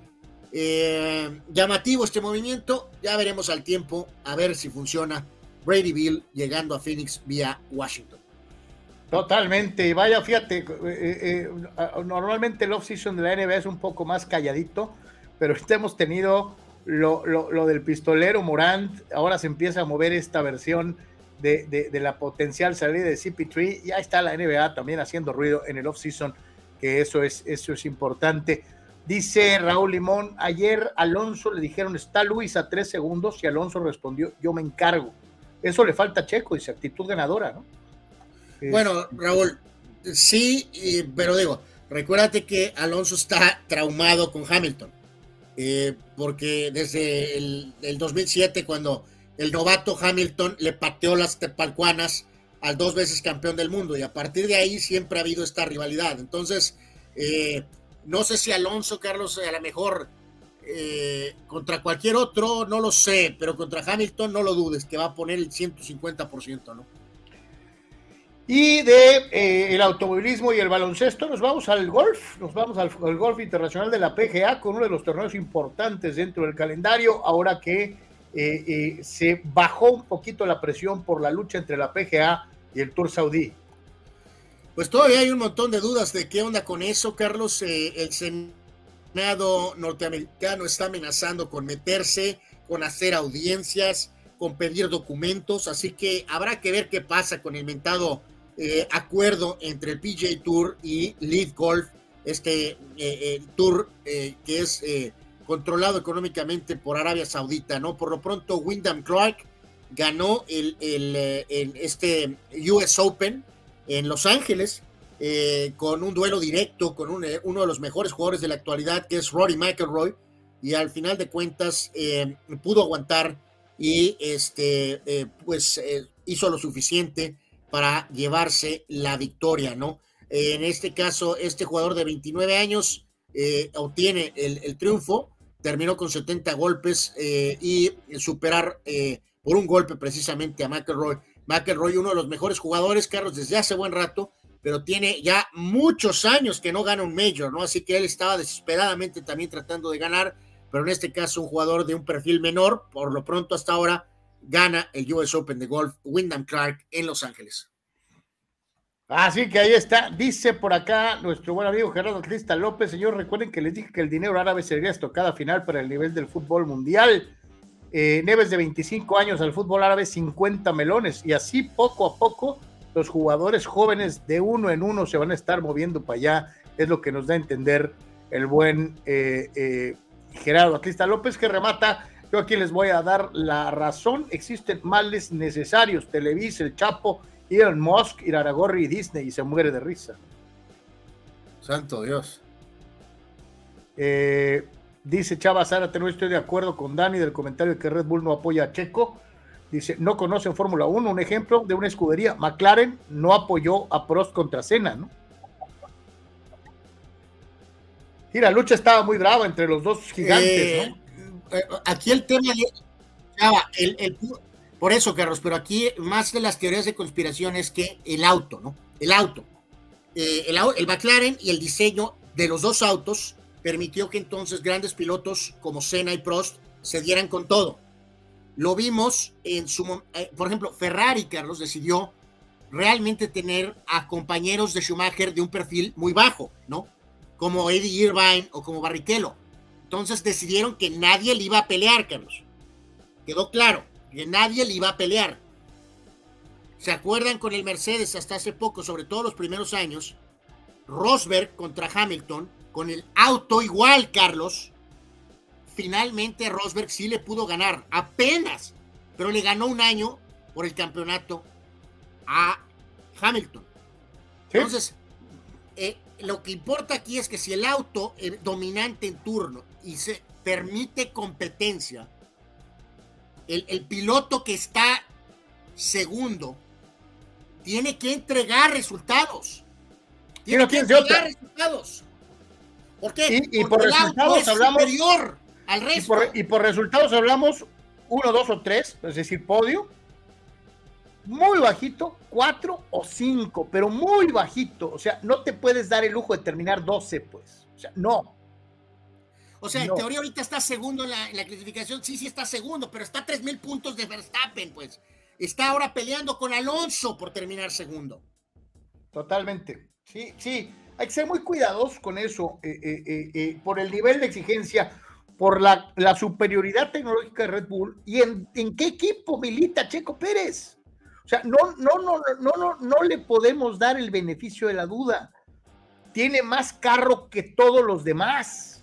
eh, llamativo este movimiento. Ya veremos al tiempo a ver si funciona Brady Bill llegando a Phoenix vía Washington. Totalmente. Vaya, fíjate, eh, eh, normalmente el off-season de la NBA es un poco más calladito, pero hemos tenido lo, lo, lo, del pistolero Morant. Ahora se empieza a mover esta versión de, de, de la potencial salida de CP3. Ya está la NBA también haciendo ruido en el off-season, que eso es, eso es importante. Dice Raúl Limón, ayer Alonso le dijeron, está Luis a tres segundos y Alonso respondió, yo me encargo. Eso le falta a Checo, dice, actitud ganadora, ¿no? Bueno, Raúl, sí, pero digo, recuérdate que Alonso está traumado con Hamilton, eh, porque desde el, el, 2007, cuando el novato Hamilton le pateó las tepalcuanas al dos veces campeón del mundo, y a partir de ahí siempre ha habido esta rivalidad. Entonces, eh, no sé si Alonso, Carlos, a lo mejor eh, contra cualquier otro, no lo sé, pero contra Hamilton no lo dudes, que va a poner el 150%, ¿no? Y de eh, el automovilismo y el baloncesto, nos vamos al golf, nos vamos al, al, golf internacional de la PGA con uno de los torneos importantes dentro del calendario, ahora que eh, se bajó un poquito la presión por la lucha entre la PGA y el Tour Saudí pues todavía hay un montón de dudas de qué onda con eso, Carlos. Eh, el Senado norteamericano está amenazando con meterse, con hacer audiencias, con pedir documentos, así que habrá que ver qué pasa con el mentado eh, acuerdo entre el PJ Tour y Lead Golf, este eh, tour que es controlado económicamente por Arabia Saudita, ¿no? Por lo pronto, Wyndham Clark ganó el, el, el este US Open en Los Ángeles eh, con un duelo directo con un, eh, uno de los mejores jugadores de la actualidad, que es Rory McIlroy, y al final de cuentas eh, pudo aguantar y este, eh, pues hizo lo suficiente para llevarse la victoria, ¿no? en este caso, este jugador de 29 años obtiene el, triunfo, terminó con 70 golpes y superar por un golpe precisamente a McIlroy McElroy, uno de los mejores jugadores, Carlos, desde hace buen rato, pero tiene ya muchos años que no gana un Major, ¿no? Así que él estaba desesperadamente también tratando de ganar, pero en este caso un jugador de un perfil menor, por lo pronto hasta ahora, gana el US Open de Golf Wyndham Clark en Los Ángeles. Así que ahí está, dice por acá nuestro buen amigo Gerardo Crista López, señor, recuerden que les dije que el dinero árabe sería estocada final para el nivel del fútbol mundial eh, Neves de 25 años al fútbol árabe 50 melones y así poco a poco los jugadores jóvenes de uno en uno se van a estar moviendo para allá, es lo que nos da a entender el buen eh, eh, Gerardo Atlista López que remata. Yo aquí les voy a dar la razón. Existen males necesarios. Televisa, El Chapo, Elon Musk, Iraragorri y Disney y se muere de risa. Santo Dios. Eh, dice Chava Zárate, no estoy de acuerdo con Dani del comentario de que Red Bull no apoya a Checo. Dice, no conocen Fórmula 1. Un ejemplo de una escudería. McLaren no apoyó a Prost contra Senna, ¿no? Y la lucha estaba muy brava entre los dos gigantes, Eh, ¿no? eh, Aquí el tema, Chava, el- el- por eso, Carlos, pero aquí más de las teorías de conspiración es que el auto, ¿no? El auto. Eh, el, el McLaren y el diseño de los dos autos permitió que entonces grandes pilotos como Senna y Prost se dieran con todo. Lo vimos en su, eh, por ejemplo, Ferrari, Carlos, decidió realmente tener a compañeros de Schumacher de un perfil muy bajo, ¿no? Como Eddie Irvine o como Barrichello. Entonces decidieron que nadie le iba a pelear, Carlos. Quedó claro que nadie le iba a pelear. ¿Se acuerdan con el Mercedes hasta hace poco, sobre todo los primeros años? Rosberg contra Hamilton, con el auto igual, Carlos. Finalmente Rosberg sí le pudo ganar, apenas, pero le ganó un año por el campeonato a Hamilton. Sí. Entonces, eh, lo que importa aquí es que si el auto es dominante en turno y se permite competencia, el, el piloto que está segundo tiene que entregar resultados. Y no que entregar resultados. ¿Por qué? Y- y Porque por resultados es hablamos- superior al Y resto. por, y por resultados hablamos uno, dos o tres, es decir, podio. Muy bajito, cuatro o cinco, pero muy bajito. O sea, no te puedes dar el lujo de terminar 12, pues. O sea, no. O sea, No. en teoría ahorita está segundo en la, en la clasificación. Sí, sí está segundo, pero está a 3.000 puntos de Verstappen, pues. Está ahora peleando con Alonso por terminar segundo. Totalmente. Sí, sí. Hay que ser muy cuidadosos con eso, eh, eh, eh, eh, por el nivel de exigencia, por la, la superioridad tecnológica de Red Bull y en, en qué equipo milita Checo Pérez. O sea, no, no, no, no, no, no le podemos dar el beneficio de la duda. Tiene más carro que todos los demás,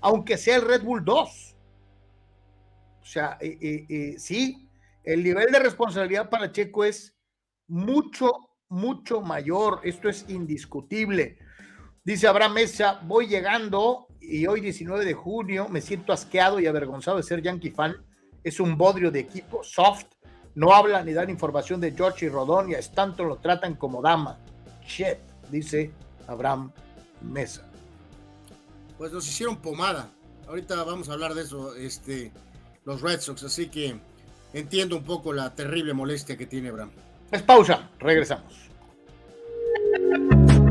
aunque sea el Red Bull 2. O sea, eh, eh, eh, sí, el nivel de responsabilidad para Checo es mucho, mucho mayor. Esto es indiscutible. Dice Abraham Mesa, voy llegando y hoy 19 de junio me siento asqueado y avergonzado de ser Yankee fan. Es un bodrio de equipo, soft, no habla ni dan información de George y Rodón y a Stanton lo tratan como dama. Shit, dice Abraham Mesa. Pues nos hicieron pomada. Ahorita vamos a hablar de eso, este, los Red Sox. Así que entiendo un poco la terrible molestia que tiene Abraham. Es pausa, regresamos.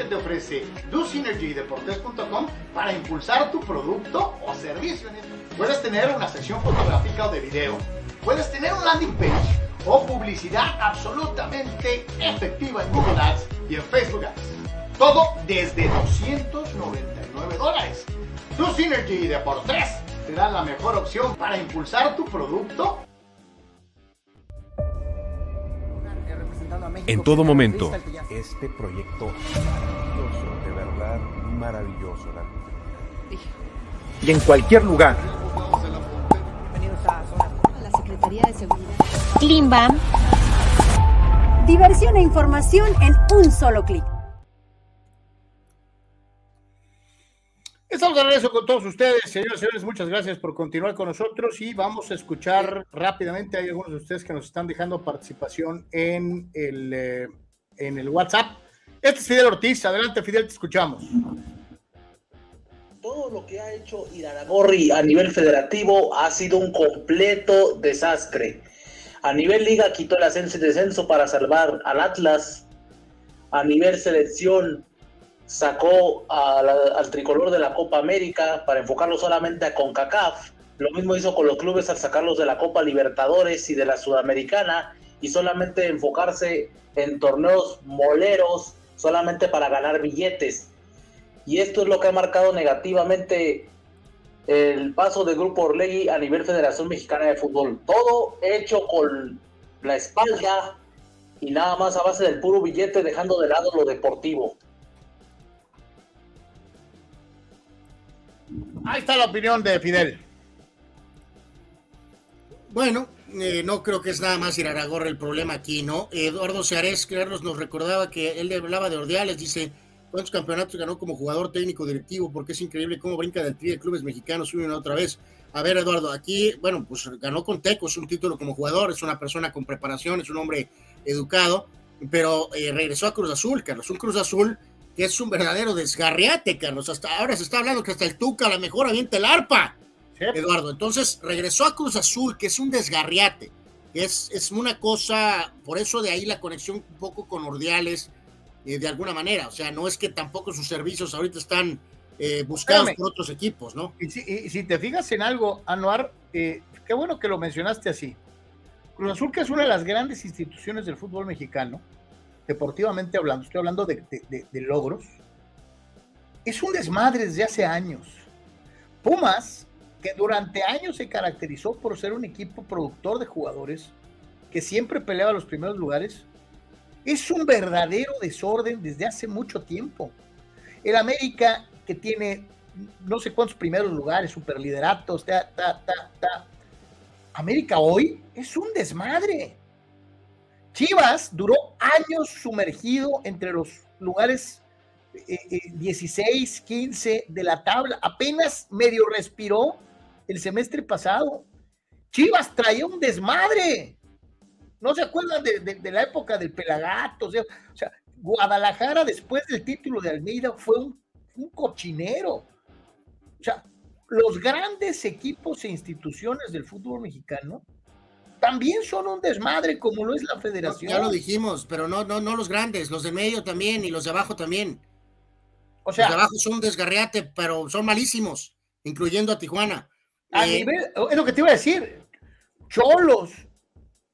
que te ofrece DoSynergyDeportes.com para impulsar tu producto o servicio. Puedes tener una sección fotográfica o de video, puedes tener un landing page o publicidad absolutamente efectiva en Google Ads y en Facebook Ads. Todo desde 299 dólares. DoSynergy Deportes será la mejor opción para impulsar tu producto En todo momento, este proyecto maravilloso, de verdad maravilloso. Y en cualquier lugar. Bienvenidos a Zona la Secretaría de Seguridad. Klimbam. Diversión e información en un solo clic. Estamos de regreso con todos ustedes, señores y señores. Muchas gracias por continuar con nosotros y vamos a escuchar rápidamente. Hay algunos de ustedes que nos están dejando participación en el, eh, en el WhatsApp. Este es Fidel Ortiz. Adelante, Fidel, te escuchamos. Todo lo que ha hecho Iraragorri a nivel federativo ha sido un completo desastre. A nivel liga quitó el ascenso y descenso para salvar al Atlas. A nivel selección sacó al tricolor de la Copa América para enfocarlo solamente a CONCACAF. Lo mismo hizo con los clubes al sacarlos de la Copa Libertadores y de la Sudamericana y solamente enfocarse en torneos moleros solamente para ganar billetes. Y esto es lo que ha marcado negativamente el paso del Grupo Orlegui a nivel Federación Mexicana de Fútbol. Todo hecho con la espalda y nada más a base del puro billete dejando de lado lo deportivo. Ahí está la opinión de Fidel. Bueno, eh, no creo que es nada más ir a Iraragorra el problema aquí, ¿no? Eduardo Seares, Carlos, nos recordaba que él hablaba de Ordiales, dice, ¿cuántos campeonatos ganó como jugador técnico directivo? Porque es increíble cómo brinca del tri de clubes mexicanos una otra vez. A ver, Eduardo, aquí, bueno, pues ganó con Tecos un título como jugador, es una persona con preparación, es un hombre educado, pero eh, regresó a Cruz Azul, Carlos, un Cruz Azul que es un verdadero desgarriate, Carlos. Hasta ahora se está hablando que hasta el Tuca a lo mejor avienta el arpa, Eduardo. Entonces regresó a Cruz Azul, que es un desgarriate. Es, es una cosa, por eso de ahí la conexión un poco con Ordiales, eh, de alguna manera. O sea, no es que tampoco sus servicios ahorita están eh, buscados por otros equipos, ¿no? Y si, te fijas en algo, Anuar, eh, qué bueno que lo mencionaste así. Cruz Azul, que es una de las grandes instituciones del fútbol mexicano, deportivamente hablando, estoy hablando de, logros, es un desmadre desde hace años. Pumas, que durante años se caracterizó por ser un equipo productor de jugadores, que siempre peleaba los primeros lugares, es un verdadero desorden desde hace mucho tiempo. El América, que tiene no sé cuántos primeros lugares, superlideratos, ta, ta, ta, ta. América hoy es un desmadre. Chivas duró años sumergido entre los lugares 16, eh, 15 eh, de la tabla. Apenas medio respiró el semestre pasado. Chivas traía un desmadre. ¿No se acuerdan de, la época del Pelagato? O sea, Guadalajara después del título de Almeida fue un, un cochinero. O sea, los grandes equipos e instituciones del fútbol mexicano también son un desmadre como lo es la federación. Ya lo dijimos, pero no, no, no los grandes, los de medio también y los de abajo también. O sea, los de abajo son un desgarriate, pero son malísimos, incluyendo a Tijuana. A eh, nivel, es lo que te iba a decir. Cholos,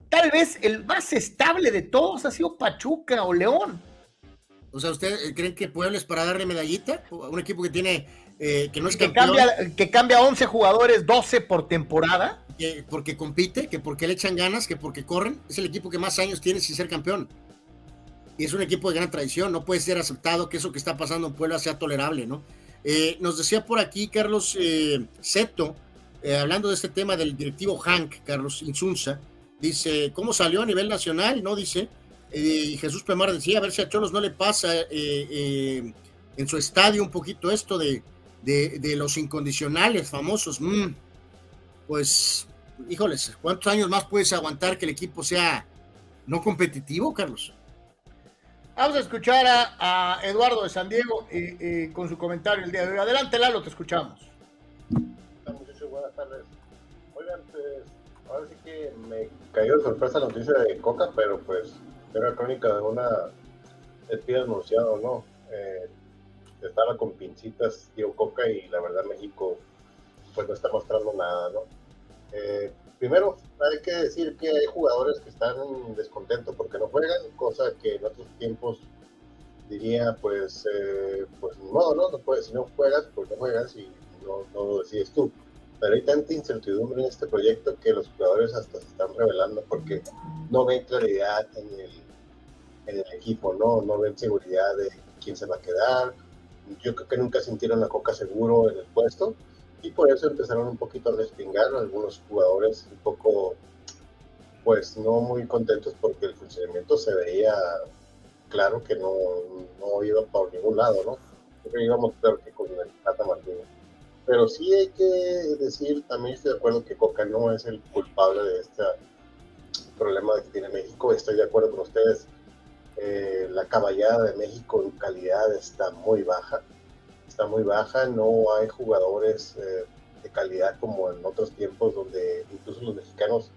tal vez el más estable de todos ha sido Pachuca o León. O sea, ¿ustedes creen que Puebla es para darle medallita? Un equipo que tiene, eh, que no es que cambia, que cambia 11 jugadores, 12 por temporada que porque compite, que porque le echan ganas, que porque corren, es el equipo que más años tiene sin ser campeón. Y es un equipo de gran tradición, no puede ser aceptado que eso que está pasando en Puebla sea tolerable, ¿no? Eh, nos decía por aquí Carlos eh, Seto, eh, hablando de este tema del directivo Hank, Carlos Insunza, dice, ¿cómo salió a nivel nacional? No dice, y Jesús Pemar decía, a ver si a Cholos no le pasa en su estadio un poquito esto de, de, los incondicionales famosos. Mm, pues, híjoles, ¿cuántos años más puedes aguantar que el equipo sea no competitivo, Carlos? Vamos a escuchar a, Eduardo de San Diego con su comentario el día de hoy. Adelante, Lalo, te escuchamos. Buenas tardes. Oigan, pues, ahora sí que me cayó de sorpresa la noticia de Coca, pero pues era crónica de una pie anunciado, ¿no? Eh, estaba con pincitas Tío Coca y la verdad México pues no está mostrando nada, ¿no? Eh, primero hay que decir que hay jugadores que están descontentos porque no juegan, cosa que en otros tiempos diría pues eh, pues no, no, no si no juegas pues no juegas y no, no lo decides tú. Pero hay tanta incertidumbre en este proyecto que los jugadores hasta se están revelando porque no ven claridad en el, en el equipo, ¿no? No ven seguridad de quién se va a quedar. Yo creo que nunca sintieron a Coca seguro en el puesto y por eso empezaron un poquito a respingar algunos jugadores un poco, pues no muy contentos porque el funcionamiento se veía claro que no, no iba por ningún lado, ¿no? Creo que íbamos peor que con el Tata Martínez. Pero sí hay que decir, también estoy de acuerdo que Coca no es el culpable de este problema que tiene México. Estoy de acuerdo con ustedes. Eh, la caballada de México en calidad está muy baja. Está muy baja. No hay jugadores eh, de calidad como en otros tiempos donde incluso los mexicanos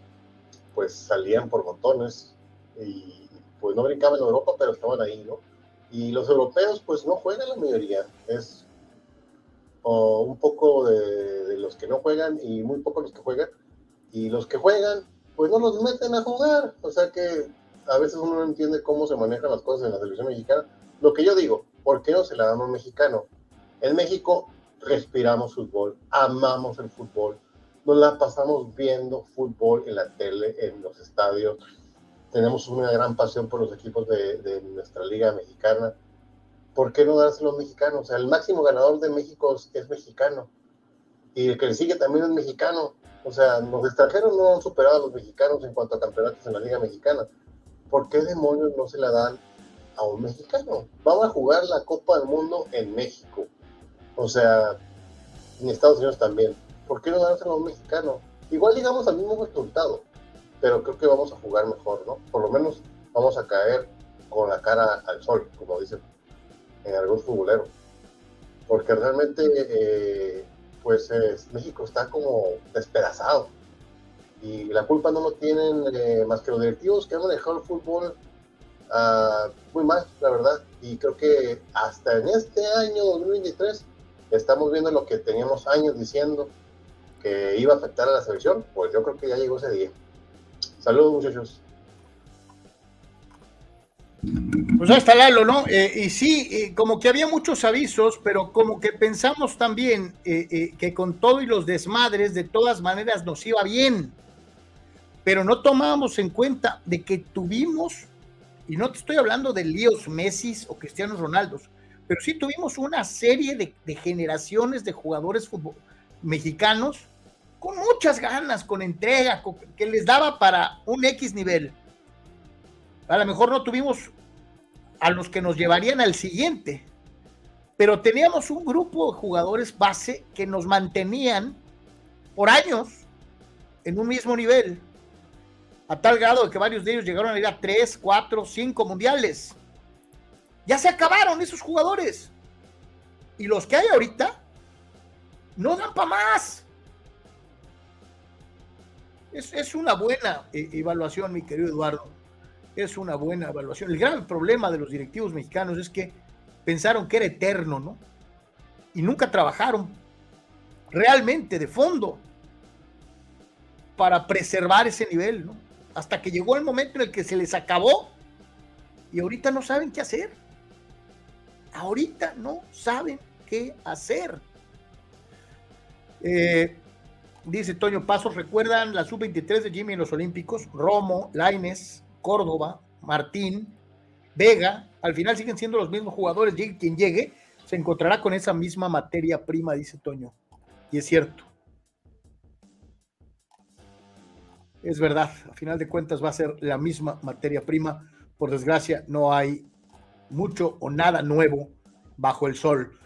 pues salían por montones y pues no brincaban en Europa, pero estaban ahí, ¿no? Y los europeos pues no juegan la mayoría. Es o un poco de, los que no juegan y muy poco los que juegan. Y los que juegan, pues no los meten a jugar. O sea que a veces uno no entiende cómo se manejan las cosas en la televisión mexicana. Lo que yo digo, ¿por qué no se la damos a un mexicano? En México respiramos fútbol, amamos el fútbol, nos la pasamos viendo fútbol en la tele, en los estadios. Tenemos una gran pasión por los equipos de, de nuestra liga mexicana ¿por qué no dárselo a los mexicanos? O sea, el máximo ganador de México es, mexicano. Y el que le sigue también es mexicano. O sea, los extranjeros no han superado a los mexicanos en cuanto a campeonatos en la Liga Mexicana. ¿Por qué demonios no se la dan a un mexicano? Vamos a jugar la Copa del Mundo en México. O sea, en Estados Unidos también. ¿Por qué no dárselo a un mexicano? Igual llegamos al mismo resultado, pero creo que vamos a jugar mejor, ¿no? Por lo menos vamos a caer con la cara al sol, como dicen en algún futbolero. Porque realmente, eh, pues México está como despedazado. Y la culpa no lo tienen eh, más que los directivos que han manejado el fútbol uh, muy mal, la verdad. Y creo que hasta en este año 2023 estamos viendo lo que teníamos años diciendo que iba a afectar a la selección. Pues yo creo que ya llegó ese día. Saludos, muchachos. Pues ahí está Lalo, ¿no? Eh, y sí, eh, como que había muchos avisos, pero como que pensamos también eh, que con todo y los desmadres, de todas maneras nos iba bien. Pero no tomábamos en cuenta de que tuvimos, y no te estoy hablando de líos Messi o Cristiano Ronaldo, pero sí tuvimos una serie de, generaciones de jugadores mexicanos con muchas ganas, con entrega, que les daba para un X nivel. A lo mejor no tuvimos a los que nos llevarían al siguiente, pero teníamos un grupo de jugadores base que nos mantenían por años en un mismo nivel, a tal grado que varios de ellos llegaron a ir a tres, cuatro, cinco mundiales. Ya se acabaron esos jugadores. Y los que hay ahorita no dan para más. Es, es, una buena eh, evaluación, mi querido Eduardo es una buena evaluación. El gran problema de los directivos mexicanos es que pensaron que era eterno, ¿no? Y nunca trabajaron realmente de fondo para preservar ese nivel, ¿no? Hasta que llegó el momento en el que se les acabó y ahorita no saben qué hacer. Ahorita no saben qué hacer. Eh, dice Toño Pasos, ¿recuerdan la sub-23 de Jimmy en los Olímpicos? Romo, Laines, Córdoba, Martín, Vega, al final siguen siendo los mismos jugadores, llegue quien llegue, se encontrará con esa misma materia prima, dice Toño. Y es cierto. Es verdad, a final de cuentas va a ser la misma materia prima. Por desgracia, no hay mucho o nada nuevo bajo el sol.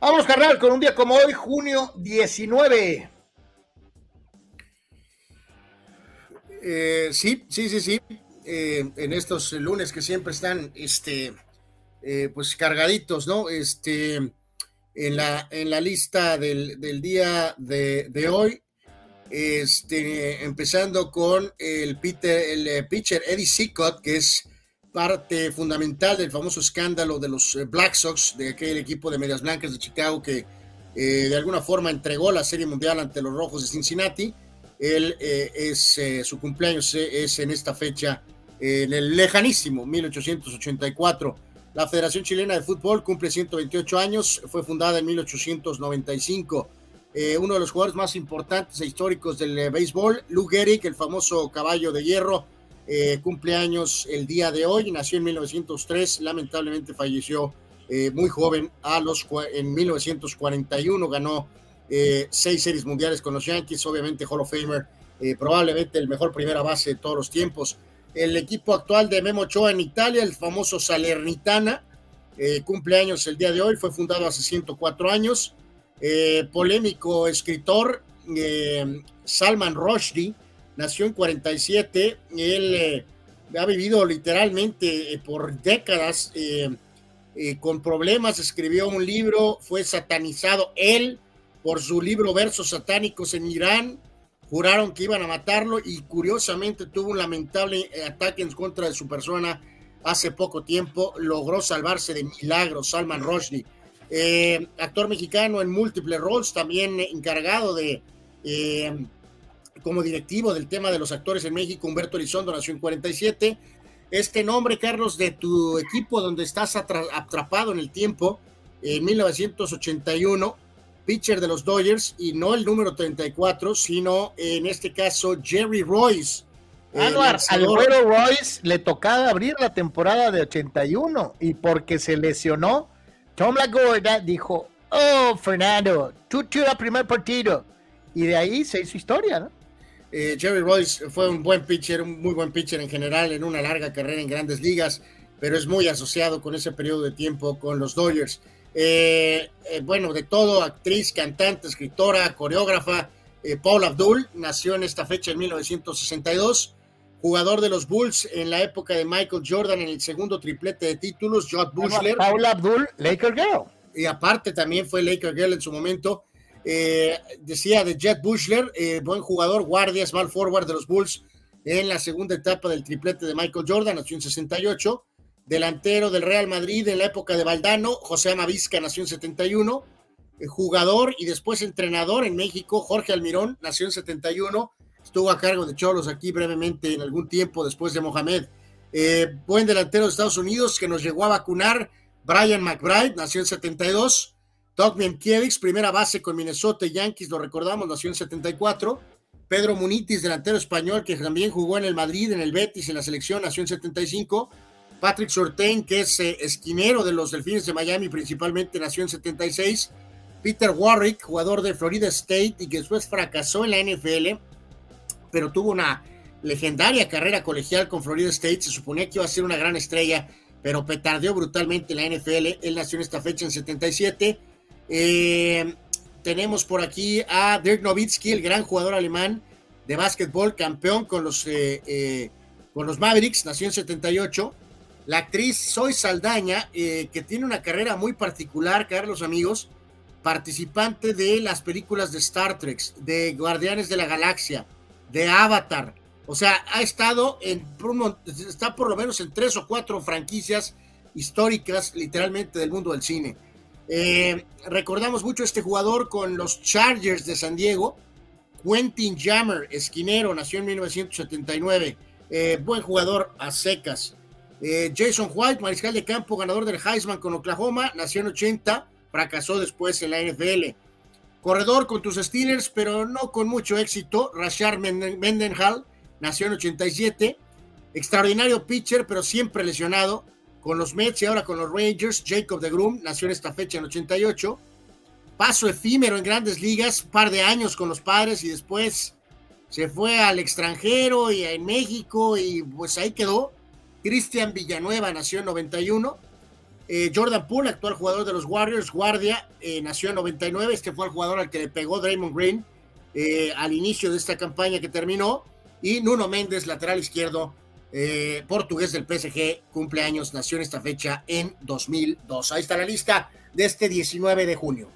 Vamos, carnal, con un día como hoy, junio 19. Eh, sí, sí, sí, sí. Eh, en estos lunes que siempre están, este, eh, pues cargaditos, ¿no? Este, en la, en la lista del, día de, hoy, este, empezando con el, Peter, el eh, pitcher Eddie Sicott, que es parte fundamental del famoso escándalo de los eh, Black Sox, de aquel equipo de Medias Blancas de Chicago que eh, de alguna forma entregó la Serie Mundial ante los Rojos de Cincinnati. Él es, su cumpleaños es en esta fecha, en el lejanísimo 1884. La Federación Chilena de Fútbol cumple 128 años, fue fundada en 1895. Uno de los jugadores más importantes e históricos del béisbol, Lou Gehrig, el famoso caballo de hierro, eh, cumpleaños el día de hoy, nació en 1903, lamentablemente falleció eh, muy joven, a los, en 1941 ganó eh, seis series mundiales con los Yankees, obviamente Hall of Famer, probablemente el mejor primera base de todos los tiempos. El equipo actual de Memo Ochoa en Italia, el famoso Salernitana, cumpleaños el día de hoy, fue fundado hace 104 años. Polémico escritor Salman Rushdie, nació en 47, él eh, ha vivido literalmente eh, por décadas eh, con problemas, escribió un libro, fue satanizado él por su libro Versos Satánicos en Irán, juraron que iban a matarlo y curiosamente tuvo un lamentable ataque en contra de su persona hace poco tiempo, logró salvarse de milagro, Salman Rushdie. Actor mexicano en múltiples roles, también encargado de como directivo del tema de los actores en México, Humberto Elizondo nació en 47. Este nombre, Carlos, de tu equipo donde estás atrapado en el tiempo, en 1981, pitcher de los Dodgers, y no el número 34, sino en este caso Jerry Royce. Anuar, al Royce le tocaba abrir la temporada de 81 y porque se lesionó, Tom Lagorda dijo, oh, Fernando, tú el primer partido. Y de ahí se hizo historia, ¿no? Eh, Jerry Royce fue un buen pitcher, un muy buen pitcher en general en una larga carrera en grandes ligas, pero es muy asociado con ese periodo de tiempo con los Dodgers. Eh, eh, bueno, de todo, actriz, cantante, escritora, coreógrafa. Paul Abdul nació en esta fecha en 1962, jugador de los Bulls en la época de Michael Jordan en el segundo triplete de títulos, Jod Bushler. Paul Abdul, Laker Girl. Y aparte también fue Laker Girl en su momento. Eh, decía de Jet Bushler, eh, buen jugador, guardia, small forward de los Bulls en la segunda etapa del triplete de Michael Jordan, nació en 68. Delantero del Real Madrid en la época de Valdano, José Amavisca nació en 71. Eh, jugador y después entrenador en México, Jorge Almirón, nació en 71. Estuvo a cargo de Cholos aquí brevemente en algún tiempo después de Mohamed. buen delantero de Estados Unidos que nos llegó a vacunar, Brian McBride, nació en 72. Doug Mienkiewicz, primera base con Minnesota Yankees, lo recordamos, nació en 74. Pedro Munitis, delantero español, que también jugó en el Madrid, en el Betis, en la selección, nació en 75. Patrick Sortain, que es eh, esquinero de los Delfines de Miami, principalmente nació en 76. Peter Warwick, jugador de Florida State y que después fracasó en la NFL, pero tuvo una legendaria carrera colegial con Florida State. Se suponía que iba a ser una gran estrella, pero petardeó brutalmente en la NFL. Él nació en esta fecha en 77. Eh, tenemos por aquí a Dirk Nowitzki, el gran jugador alemán de básquetbol, campeón con los, eh, eh, con los Mavericks, nació en 78. La actriz Zoe Saldaña, que tiene una carrera muy particular, Carlos amigos, participante de las películas de Star Trek, de Guardianes de la Galaxia, de Avatar. O sea, ha estado en, está por lo menos en tres o cuatro franquicias históricas, literalmente, del mundo del cine. Eh, recordamos mucho este jugador con los Chargers de San Diego. Quentin Jammer, esquinero, nació en 1979. Eh, buen jugador a secas. Eh, Jason White, mariscal de campo, ganador del Heisman con Oklahoma, nació en 80, fracasó después en la NFL. Corredor con tus Steelers, pero no con mucho éxito. Rashard Mendenhall, nació en 87. Extraordinario pitcher, pero siempre lesionado con los Mets y ahora con los Rangers. Jacob de Groom nació en esta fecha en 88. Paso efímero en grandes ligas, par de años con los padres y después se fue al extranjero y en México y pues ahí quedó. Cristian Villanueva nació en 91. Eh, Jordan Poole, actual jugador de los Warriors, guardia, eh, nació en 99. Este fue el jugador al que le pegó Draymond Green eh, al inicio de esta campaña que terminó. Y Nuno Méndez, lateral izquierdo, portugués del PSG, cumpleaños, nació en esta fecha en 2002. Ahí está la lista de este 19 de junio.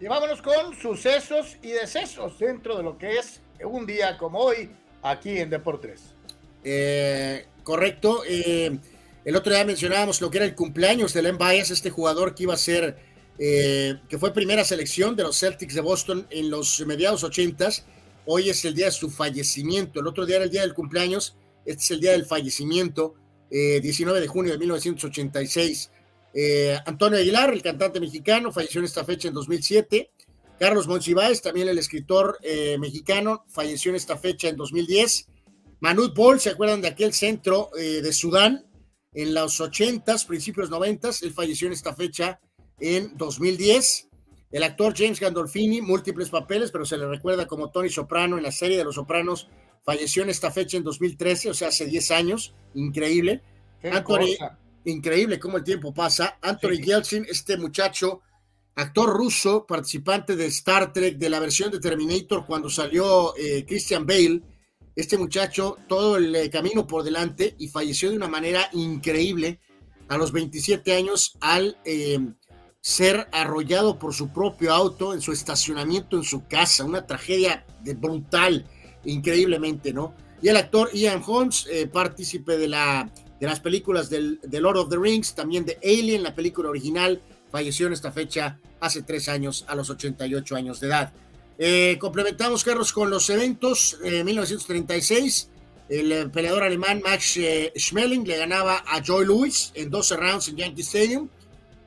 Y vámonos con sucesos y decesos dentro de lo que es un día como hoy aquí en Deportes. Correcto. Eh, El otro día mencionábamos lo que era el cumpleaños de Len Bias, este jugador que iba a ser, eh, que fue primera selección de los Celtics de Boston en los mediados ochentas. Hoy es el día de su fallecimiento. El otro día era el día del cumpleaños. Este es el día del fallecimiento, 19 de junio de 1986. Antonio Aguilar, el cantante mexicano, falleció en esta fecha en 2007. Carlos Monsiváis, también el escritor eh, mexicano, falleció en esta fecha en 2010. Manut Bol, ¿se acuerdan de aquel centro eh, de Sudán? En los 80s, principios 90s, él falleció en esta fecha en 2010. El actor James Gandolfini, múltiples papeles, pero se le recuerda como Tony Soprano en la serie de Los Sopranos, falleció en esta fecha en 2013, o sea, hace 10 años. Increíble. Anthony, increíble cómo el tiempo pasa. Anthony Yeltsin, este muchacho actor ruso, participante de Star Trek, de la versión de Terminator cuando salió eh, Christian Bale. Este muchacho, todo el eh, camino por delante y falleció de una manera increíble a los 27 años al eh, ser arrollado por su propio auto en su estacionamiento en su casa. Una tragedia de brutal, increíblemente, ¿no? Y el actor Ian Holmes, partícipe de, la, de las películas del, de Lord of the Rings, también de Alien, la película original, falleció en esta fecha hace tres años, a los 88 años de edad. Eh, complementamos, Carlos, con los eventos. En 1936, el eh, peleador alemán Max eh, Schmeling le ganaba a Joy Lewis en 12 rounds en Yankee Stadium.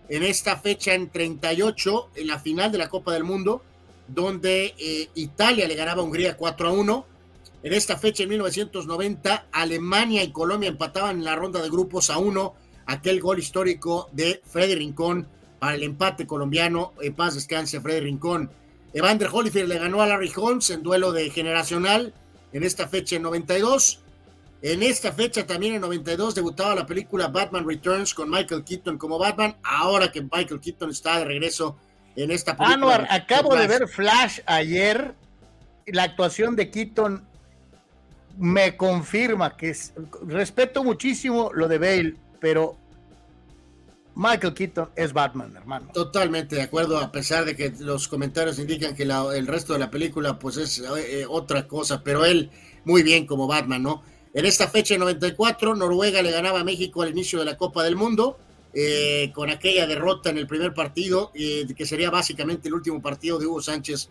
En esta fecha, en 38, en la final de la Copa del Mundo, donde Italia le ganaba a Hungría 4 a 1. En esta fecha, en 1990, Alemania y Colombia empataban en la ronda de grupos a 1. Aquel gol histórico de Freddy Rincón para el empate colombiano. En paz descanse Freddy Rincón. Evander Holyfield le ganó a Larry Holmes en duelo de generacional en esta fecha en 92. En esta fecha también en 92 debutaba la película Batman Returns con Michael Keaton como Batman. Ahora que Michael Keaton está de regreso en esta película. Anwar, acabo de ver Flash ayer. La actuación de Keaton me confirma que es, respeto muchísimo lo de Bale, pero Michael Keaton es Batman, hermano. Totalmente de acuerdo, a pesar de que los comentarios indican que el resto de la película pues es eh, otra cosa, pero él muy bien como Batman, ¿no? En esta fecha 94, Noruega le ganaba a México al inicio de la Copa del Mundo, eh, con aquella derrota en el primer partido, eh, que sería básicamente el último partido de Hugo Sánchez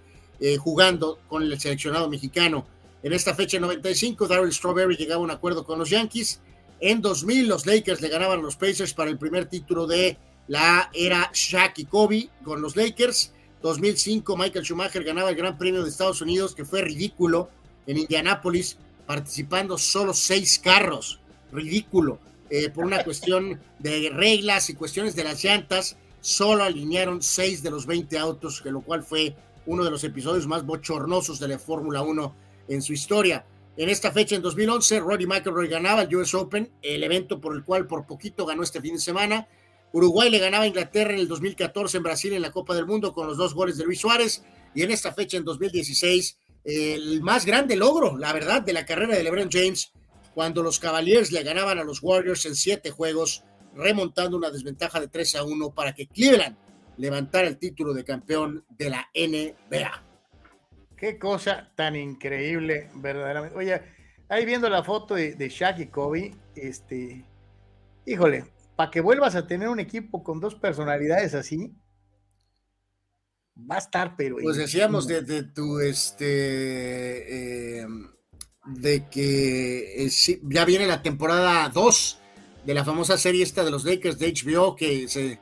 jugando con el seleccionado mexicano. En esta fecha 95, Darryl Strawberry llegaba a un acuerdo con los Yankees en 2000 los Lakers le ganaban a los Pacers para el primer título de la era Shaq y Kobe con los Lakers. 2005 Michael Schumacher ganaba el Gran Premio de Estados Unidos, que fue ridículo, en Indianápolis, participando solo seis carros. Ridículo. Eh, por una cuestión de reglas y cuestiones de las llantas, solo alinearon seis de los 20 autos, que lo cual fue uno de los episodios más bochornosos de la Fórmula 1 en su historia. En esta fecha, en 2011, Roddy McIlroy ganaba el US Open, el evento por el cual por poquito ganó este fin de semana. Uruguay le ganaba a Inglaterra en el 2014 en Brasil en la Copa del Mundo con los dos goles de Luis Suárez. Y en esta fecha, en 2016, el más grande logro, la verdad, de la carrera de LeBron James, cuando los Cavaliers le ganaban a los Warriors en siete juegos, remontando una desventaja de 3 a 1 para que Cleveland levantara el título de campeón de la NBA. Qué cosa tan increíble, verdaderamente. Oye, ahí viendo la foto de, de Shaq y Kobe, este, híjole, para que vuelvas a tener un equipo con dos personalidades así, va a estar, pero. Pues decíamos de, tu, este, em, de que eh, ya viene la temporada 2 de la famosa serie esta de los Lakers de HBO que se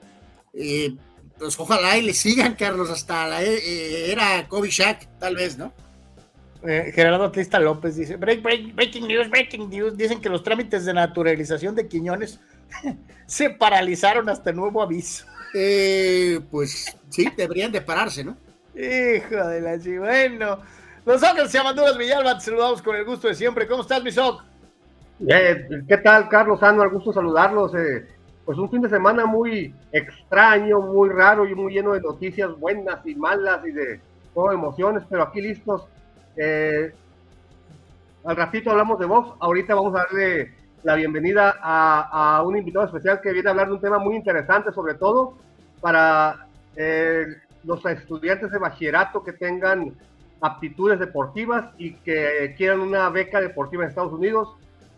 eh, pues ojalá y le sigan, Carlos, hasta la e, eh, era Kobe Shaq, tal vez, ¿no? Eh, Gerardo Atlista López dice, breaking news, breaking news, dicen que los trámites de naturalización de Quiñones se paralizaron hasta nuevo aviso. Eh, pues sí, deberían de pararse, ¿no? Hijo de la chica. Bueno, los Ángeles se llaman Duras Villalba, te saludamos con el gusto de siempre. ¿Cómo estás, mi ¿Qué tal, Carlos Al Gusto saludarlos. Eh, pues un fin de semana muy extraño, muy raro y muy lleno de noticias buenas y malas y de todo emociones, pero aquí listos. Eh, al ratito hablamos de vos, ahorita vamos a darle la bienvenida a, un invitado especial que viene a hablar de un tema muy interesante, sobre todo para eh, los estudiantes de bachillerato que tengan aptitudes deportivas y que quieran una beca deportiva en Estados Unidos.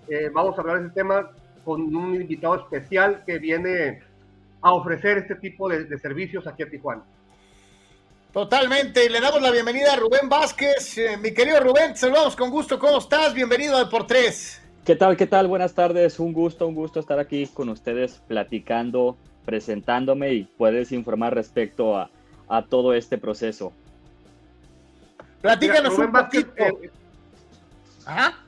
Eh, vamos a hablar de ese tema con un invitado especial que viene a ofrecer este tipo de, de servicios aquí a Tijuana. Totalmente, le damos la bienvenida a Rubén Vázquez. Eh, mi querido Rubén, te saludamos con gusto. ¿Cómo estás? Bienvenido al Por Tres. ¿Qué tal? ¿Qué tal? Buenas tardes. Un gusto, un gusto estar aquí con ustedes platicando, presentándome y puedes informar respecto a, a todo este proceso. Platícanos Rubén un poquito. Vázquez, eh, Ajá.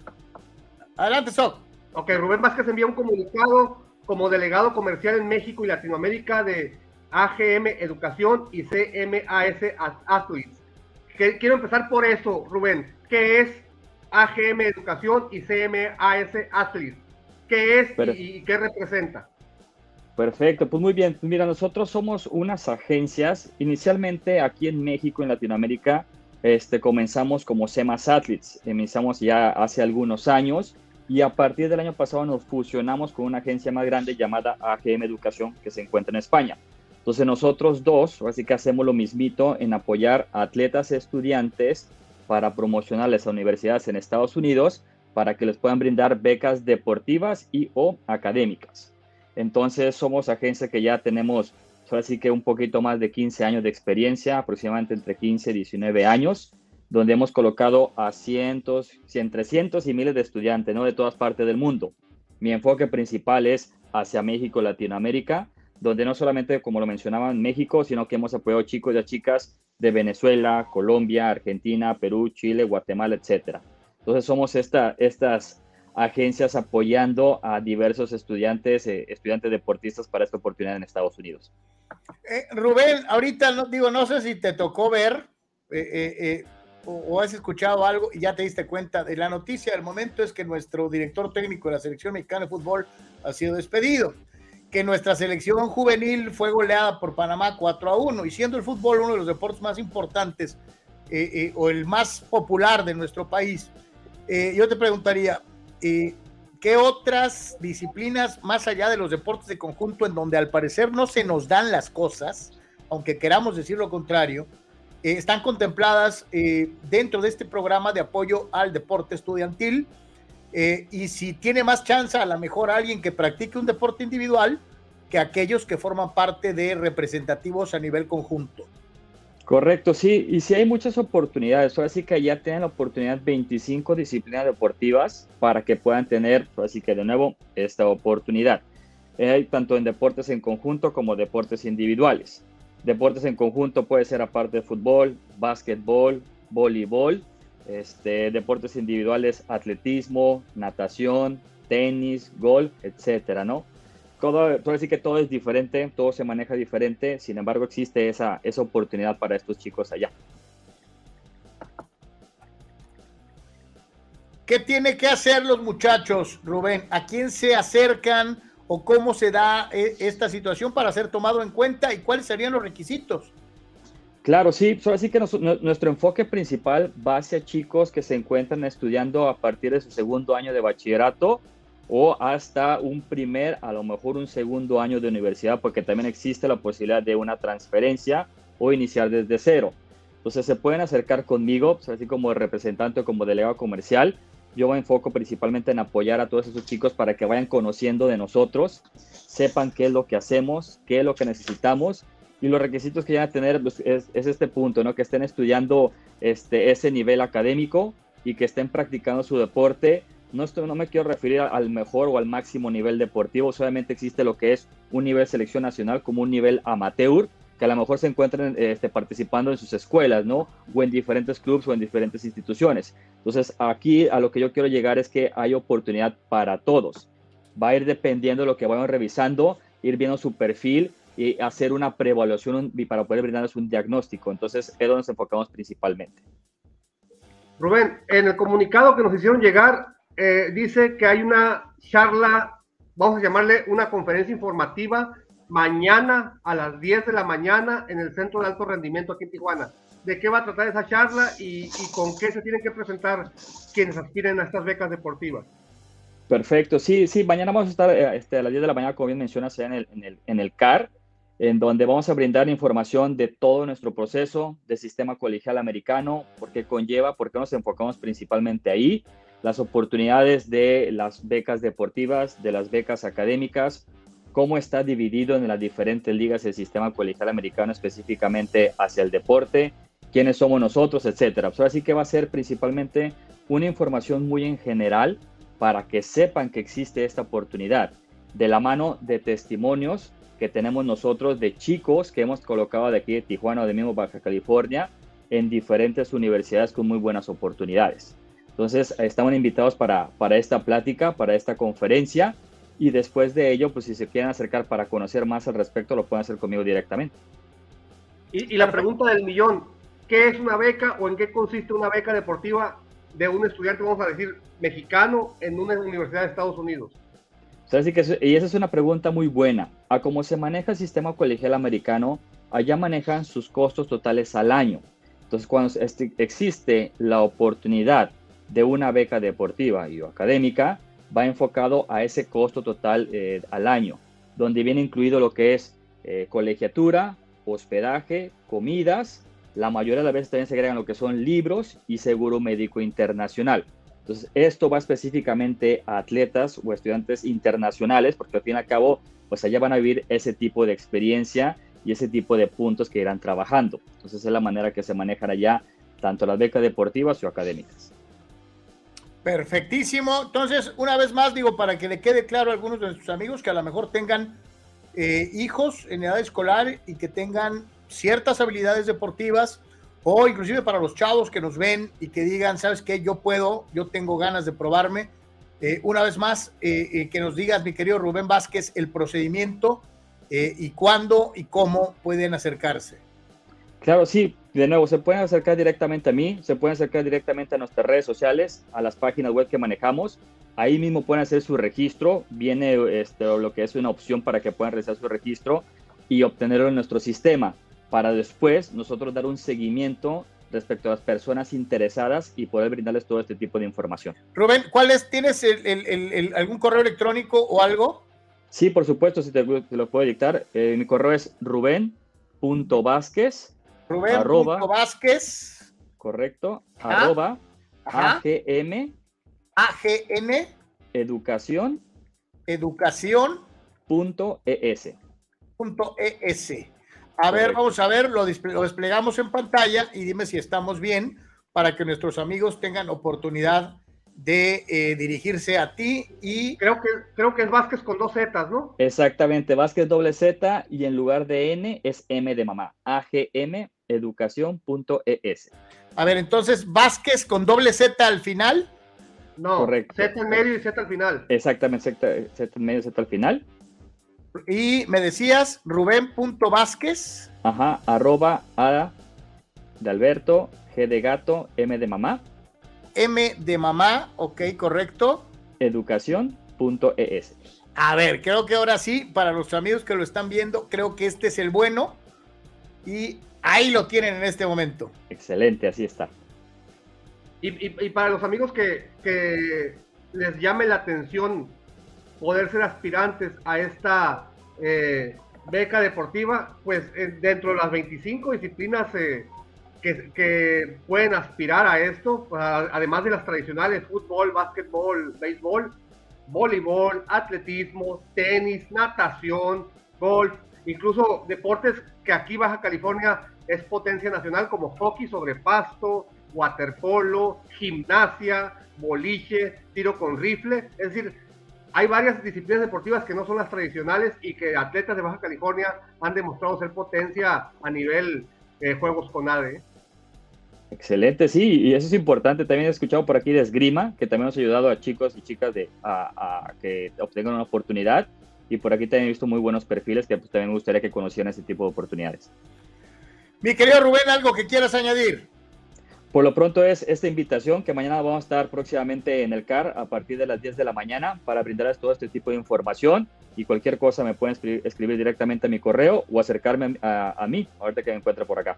Adelante, Soc. Ok, Rubén Vázquez envía un comunicado como delegado comercial en México y Latinoamérica de AGM Educación y CMAS Athletes. Quiero empezar por eso, Rubén. ¿Qué es AGM Educación y CMAS Athletes? ¿Qué es y, qué representa? Perfecto, pues muy bien. Mira, nosotros somos unas agencias, inicialmente aquí en México, en Latinoamérica, este, comenzamos como CMAS Athletes, iniciamos ya hace algunos años y a partir del año pasado nos fusionamos con una agencia más grande llamada AGM Educación que se encuentra en España. Entonces nosotros dos, así que hacemos lo mismito en apoyar a atletas estudiantes para promocionarles a universidades en Estados Unidos para que les puedan brindar becas deportivas y o académicas. Entonces somos agencia que ya tenemos, así que un poquito más de 15 años de experiencia, aproximadamente entre 15 y 19 años, donde hemos colocado a cientos, entre cientos y miles de estudiantes ¿no? de todas partes del mundo. Mi enfoque principal es hacia México, Latinoamérica, donde no solamente, como lo mencionaba, en México, sino que hemos apoyado chicos y chicas de Venezuela, Colombia, Argentina, Perú, Chile, Guatemala, etcétera. Entonces somos esta, estas agencias apoyando a diversos estudiantes, eh, estudiantes deportistas para esta oportunidad en Estados Unidos. Eh, Rubén, ahorita no, digo, no sé si te tocó ver eh, o, has escuchado algo y ya te diste cuenta de la noticia del momento es que nuestro director técnico de la selección mexicana de fútbol ha sido despedido que nuestra selección juvenil fue goleada por Panamá 4 a 1 y siendo el fútbol uno de los deportes más importantes eh, eh, o el más popular de nuestro país, eh, yo te preguntaría, ¿qué otras disciplinas más allá de los deportes de conjunto en donde al parecer no se nos dan las cosas, aunque queramos decir lo contrario, están contempladas dentro de este programa de apoyo al deporte estudiantil? Eh, y si tiene más chance, a lo mejor alguien que practique un deporte individual que aquellos que forman parte de representativos a nivel conjunto. Correcto, sí, y sí hay muchas oportunidades, así que ya tienen la oportunidad 25 disciplinas deportivas para que puedan tener, así que de nuevo, esta oportunidad. Tanto en deportes en conjunto como deportes individuales. Deportes en conjunto puede ser aparte de fútbol, básquetbol, voleibol este, deportes individuales, atletismo, natación, tenis, golf, etcétera, ¿no? Todo, decir que todo es diferente, todo se maneja diferente, sin embargo existe esa, esa oportunidad para estos chicos allá. ¿Qué tiene que hacer los muchachos, Rubén? ¿A quién se acercan o cómo se da eh, esta situación para ser tomado en cuenta y cuáles serían los requisitos? Claro, sí, así que nuestro enfoque principal va hacia chicos que se encuentran estudiando a partir de su segundo año de bachillerato o hasta un primer, a lo mejor un segundo año de universidad, porque también existe la posibilidad de una transferencia o iniciar desde cero. Entonces se pueden acercar conmigo, pues, así como representante o como delegado comercial. Yo me enfoco principalmente en apoyar a todos esos chicos para que vayan conociendo de nosotros, sepan qué es lo que hacemos, qué es lo que necesitamos y los requisitos que van a tener pues, es, este punto, ¿no? Que estén estudiando este, ese nivel académico y que estén practicando su deporte. No, estoy, no me quiero referir al mejor o al máximo nivel deportivo, solamente existe lo que es un nivel selección nacional como un nivel amateur, que a lo mejor se encuentran este, participando en sus escuelas, ¿no? O en diferentes clubes o en diferentes instituciones. Entonces, aquí a lo que yo quiero llegar es que hay oportunidad para todos. Va a ir dependiendo de lo que vayan revisando, ir viendo su perfil y hacer una preevaluación para poder brindarles un diagnóstico. Entonces, es donde nos enfocamos principalmente. Rubén, en el comunicado que nos hicieron llegar, eh, dice que hay una charla, vamos a llamarle una conferencia informativa, mañana a las 10 de la mañana en el Centro de Alto Rendimiento aquí en Tijuana. ¿De qué va a tratar esa charla y, con qué se tienen que presentar quienes aspiren a estas becas deportivas? Perfecto, sí, sí, mañana vamos a estar eh, este, a las 10 de la mañana, como bien mencionas, en el, en el, en el CAR en donde vamos a brindar información de todo nuestro proceso de sistema colegial americano, por qué conlleva, por qué nos enfocamos principalmente ahí. las oportunidades de las becas deportivas, de las becas académicas, cómo está dividido en las diferentes ligas el sistema colegial americano específicamente hacia el deporte, quiénes somos nosotros, etcétera. Pues así que va a ser principalmente una información muy en general para que sepan que existe esta oportunidad, de la mano de testimonios que tenemos nosotros de chicos que hemos colocado de aquí de Tijuana o de mismo Baja California en diferentes universidades con muy buenas oportunidades. Entonces, estamos invitados para, para esta plática, para esta conferencia y después de ello, pues si se quieren acercar para conocer más al respecto, lo pueden hacer conmigo directamente. Y, y la pregunta del millón, ¿qué es una beca o en qué consiste una beca deportiva de un estudiante, vamos a decir, mexicano en una universidad de Estados Unidos? Así que, y esa es una pregunta muy buena. A cómo se maneja el sistema colegial americano, allá manejan sus costos totales al año. Entonces, cuando existe la oportunidad de una beca deportiva y o académica, va enfocado a ese costo total eh, al año, donde viene incluido lo que es eh, colegiatura, hospedaje, comidas, la mayoría de las veces también se agregan lo que son libros y seguro médico internacional. Entonces, esto va específicamente a atletas o estudiantes internacionales, porque al fin y al cabo, pues allá van a vivir ese tipo de experiencia y ese tipo de puntos que irán trabajando. Entonces, es la manera que se manejan allá tanto las becas deportivas o académicas. Perfectísimo. Entonces, una vez más, digo, para que le quede claro a algunos de nuestros amigos que a lo mejor tengan eh, hijos en edad escolar y que tengan ciertas habilidades deportivas, o inclusive para los chavos que nos ven y que digan, ¿sabes qué? Yo puedo, yo tengo ganas de probarme. Eh, una vez más, eh, que nos digas, mi querido Rubén Vázquez, el procedimiento y cuándo y cómo pueden acercarse. Claro, sí, de nuevo, se pueden acercar directamente a mí, se pueden acercar directamente a nuestras redes sociales, a las páginas web que manejamos. Ahí mismo pueden hacer su registro, viene este, lo que es una opción para que puedan realizar su registro y obtenerlo en nuestro sistema, para después nosotros dar un seguimiento respecto a las personas interesadas y poder brindarles todo este tipo de información. Rubén, ¿cuál es? ¿Tienes algún correo electrónico o algo? Sí, por supuesto, si te, lo puedo dictar. Eh, mi correo es ruben.vázquez Rubén arroba, Vázquez. Correcto. Arroba AGM. AGN. Educación. Educación. Punto ES. Punto ES. A ver, vamos a ver, lo, desplegamos en pantalla y dime si estamos bien para que nuestros amigos tengan oportunidad de eh, dirigirse a ti y creo que creo que es Vázquez con dos Z, ¿no? Exactamente, Vázquez doble Z y en lugar de N es M de mamá, AGM educación.es. A ver, entonces, Vázquez con doble Z al final. No, Correcto. Z en medio y Z al final. Exactamente, Z, en medio y Z al final. Y me decías, Rubén.vázquez. Ajá, arroba A de Alberto, G de gato, M de mamá. M de mamá, ok, correcto. Educación.es. A ver, creo que ahora sí, para los amigos que lo están viendo, creo que este es el bueno. Y Ahí lo tienen en este momento. Excelente, así está. Y, para los amigos que, les llame la atención poder ser aspirantes a esta eh, beca deportiva, pues eh, dentro de las 25 disciplinas eh, que, pueden aspirar a esto, pues, además de las tradicionales, fútbol, básquetbol, béisbol, voleibol, atletismo, tenis, natación, golf, incluso deportes que aquí Baja California es potencia nacional como hockey sobre pasto, waterpolo, gimnasia, boliche, tiro con rifle, es decir, hay varias disciplinas deportivas que no son las tradicionales y que atletas de Baja California han demostrado ser potencia a nivel de juegos con ADE. Excelente, sí, y eso es importante. También he escuchado por aquí de esgrima, que también nos ha ayudado a chicos y chicas de, a, que obtengan una oportunidad. Y por aquí también he visto muy buenos perfiles que pues, también me gustaría que conocieran ese tipo de oportunidades. Mi querido Rubén, ¿algo que quieras añadir? Por lo pronto es esta invitación que mañana vamos a estar próximamente en el CAR a partir de las 10 de la mañana para brindarles todo este tipo de información y cualquier cosa me pueden escribir, directamente a mi correo o acercarme a, mí ahorita que me encuentre por acá.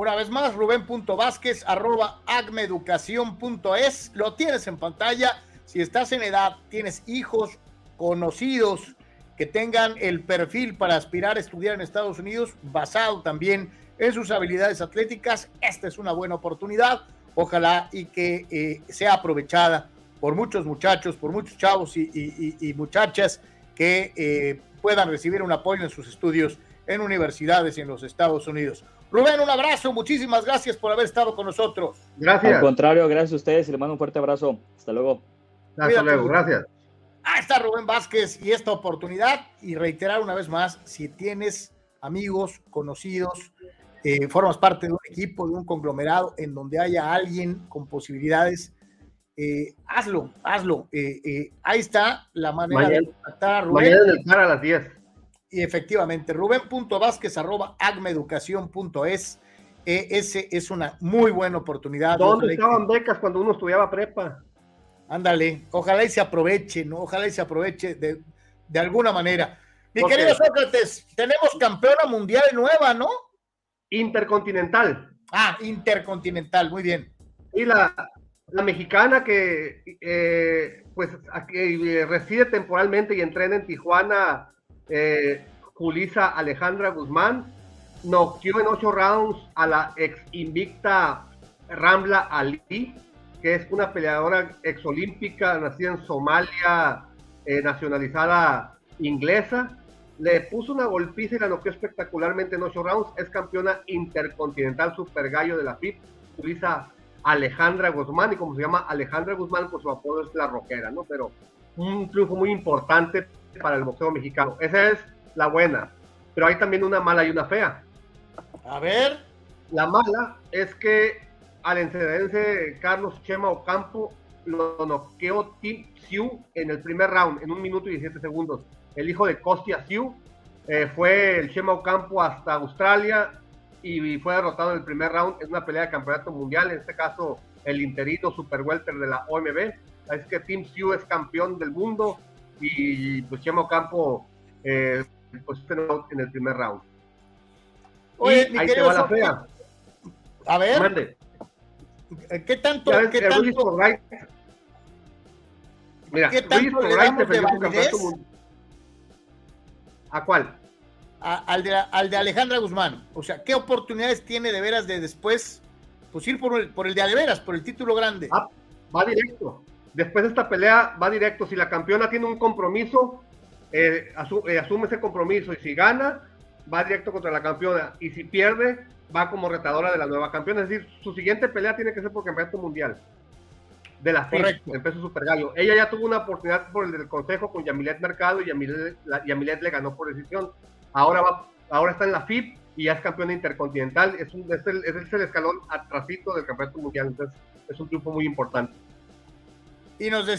Una vez más, rubén.vázquez arroba agmeeducación.es. Lo tienes en pantalla. Si estás en edad, tienes hijos, conocidos que tengan el perfil para aspirar a estudiar en Estados Unidos, basado también en sus habilidades atléticas. Esta es una buena oportunidad. ojalá y que eh, sea aprovechada por muchos muchachos, por muchos chavos y muchachas que eh, puedan recibir un apoyo en sus estudios en universidades y en los Estados Unidos. Rubén, un abrazo, muchísimas gracias por haber estado con nosotros. Al contrario, gracias a ustedes y les mando un fuerte abrazo. Hasta luego. Hasta luego, gracias. Ahí está Rubén Vázquez y esta oportunidad. Y reiterar una vez más, si tienes amigos, conocidos, eh, formas parte de un equipo, de un conglomerado en donde haya alguien con posibilidades, eh, hazlo, hazlo. Eh, eh, ahí está la manera de Mañana- contactar a Rubén. Mañana en el CAR a las 10. Y efectivamente, agmeeducación.es. Eh, ese es una muy buena oportunidad. ¿Dónde Ojalá que- estaban becas cuando uno estudiaba prepa? Ándale, ojalá y se aproveche, ¿no? Ojalá y se aproveche de, de alguna manera. Mi querido Sócrates, tenemos campeona mundial nueva, ¿no? Intercontinental. Ah, intercontinental, muy bien. Y la, la mexicana que eh, pues aquí, eh, reside temporalmente y entrena en Tijuana, eh, Julisa Alejandra Guzmán, noqueó en ocho rounds a la ex invicta Ramla Ali, que es una peleadora exolímpica nacida en Somalia, eh, nacionalizada inglesa. Le puso una golpiza y la noqueó espectacularmente en ocho rounds. Es campeona intercontinental super gallo de la FIP. Julisa Alejandra Guzmán, y como se llama Alejandra Guzmán, pues su apodo es la roquera, ¿no? Pero un triunfo muy importante para el boxeo mexicano. Esa es la buena. Pero hay también una mala y una fea. A ver. La mala es que al encedense Carlos Chema Ocampo lo noqueó Tim Siu en el primer round, en un minuto y 17 segundos. El hijo de Costia Siu eh, fue el Chema Ocampo hasta Australia y fue derrotado en el primer round en una pelea de campeonato mundial, en este caso el interino super welter de la OMB. Es que Tim Siu es campeón del mundo y pues Chema Ocampo eh, pues en el primer round. Oye, Y ahí te va la fea. A ver, Mande. ¿qué tanto, ves, qué tanto, Mira, ¿Qué tanto le damos de validez? ¿A cuál? a- al, de, al de Alejandra Guzmán? O sea, ¿qué oportunidades tiene de veras de después, pues ir por el, por el de Aleveras, por el título grande? Ah, va directo. Después de esta pelea va directo. Si la campeona tiene un compromiso, eh, asu- eh, asume ese compromiso y si gana, va directo contra la campeona. Y si pierde, va como retadora de la nueva campeona. Es decir, su siguiente pelea tiene que ser por campeonato mundial. De la FIB, el peso super gallo. Ella ya tuvo una oportunidad por el del consejo con Yamilet Mercado y Yamilet, la- Yamilet le ganó por decisión. Ahora va, ahora está en la FIB y ya es campeona intercontinental. Es, un, es, el, es el escalón atrasito del campeonato mundial. Entonces, es un triunfo muy importante. Y nos decía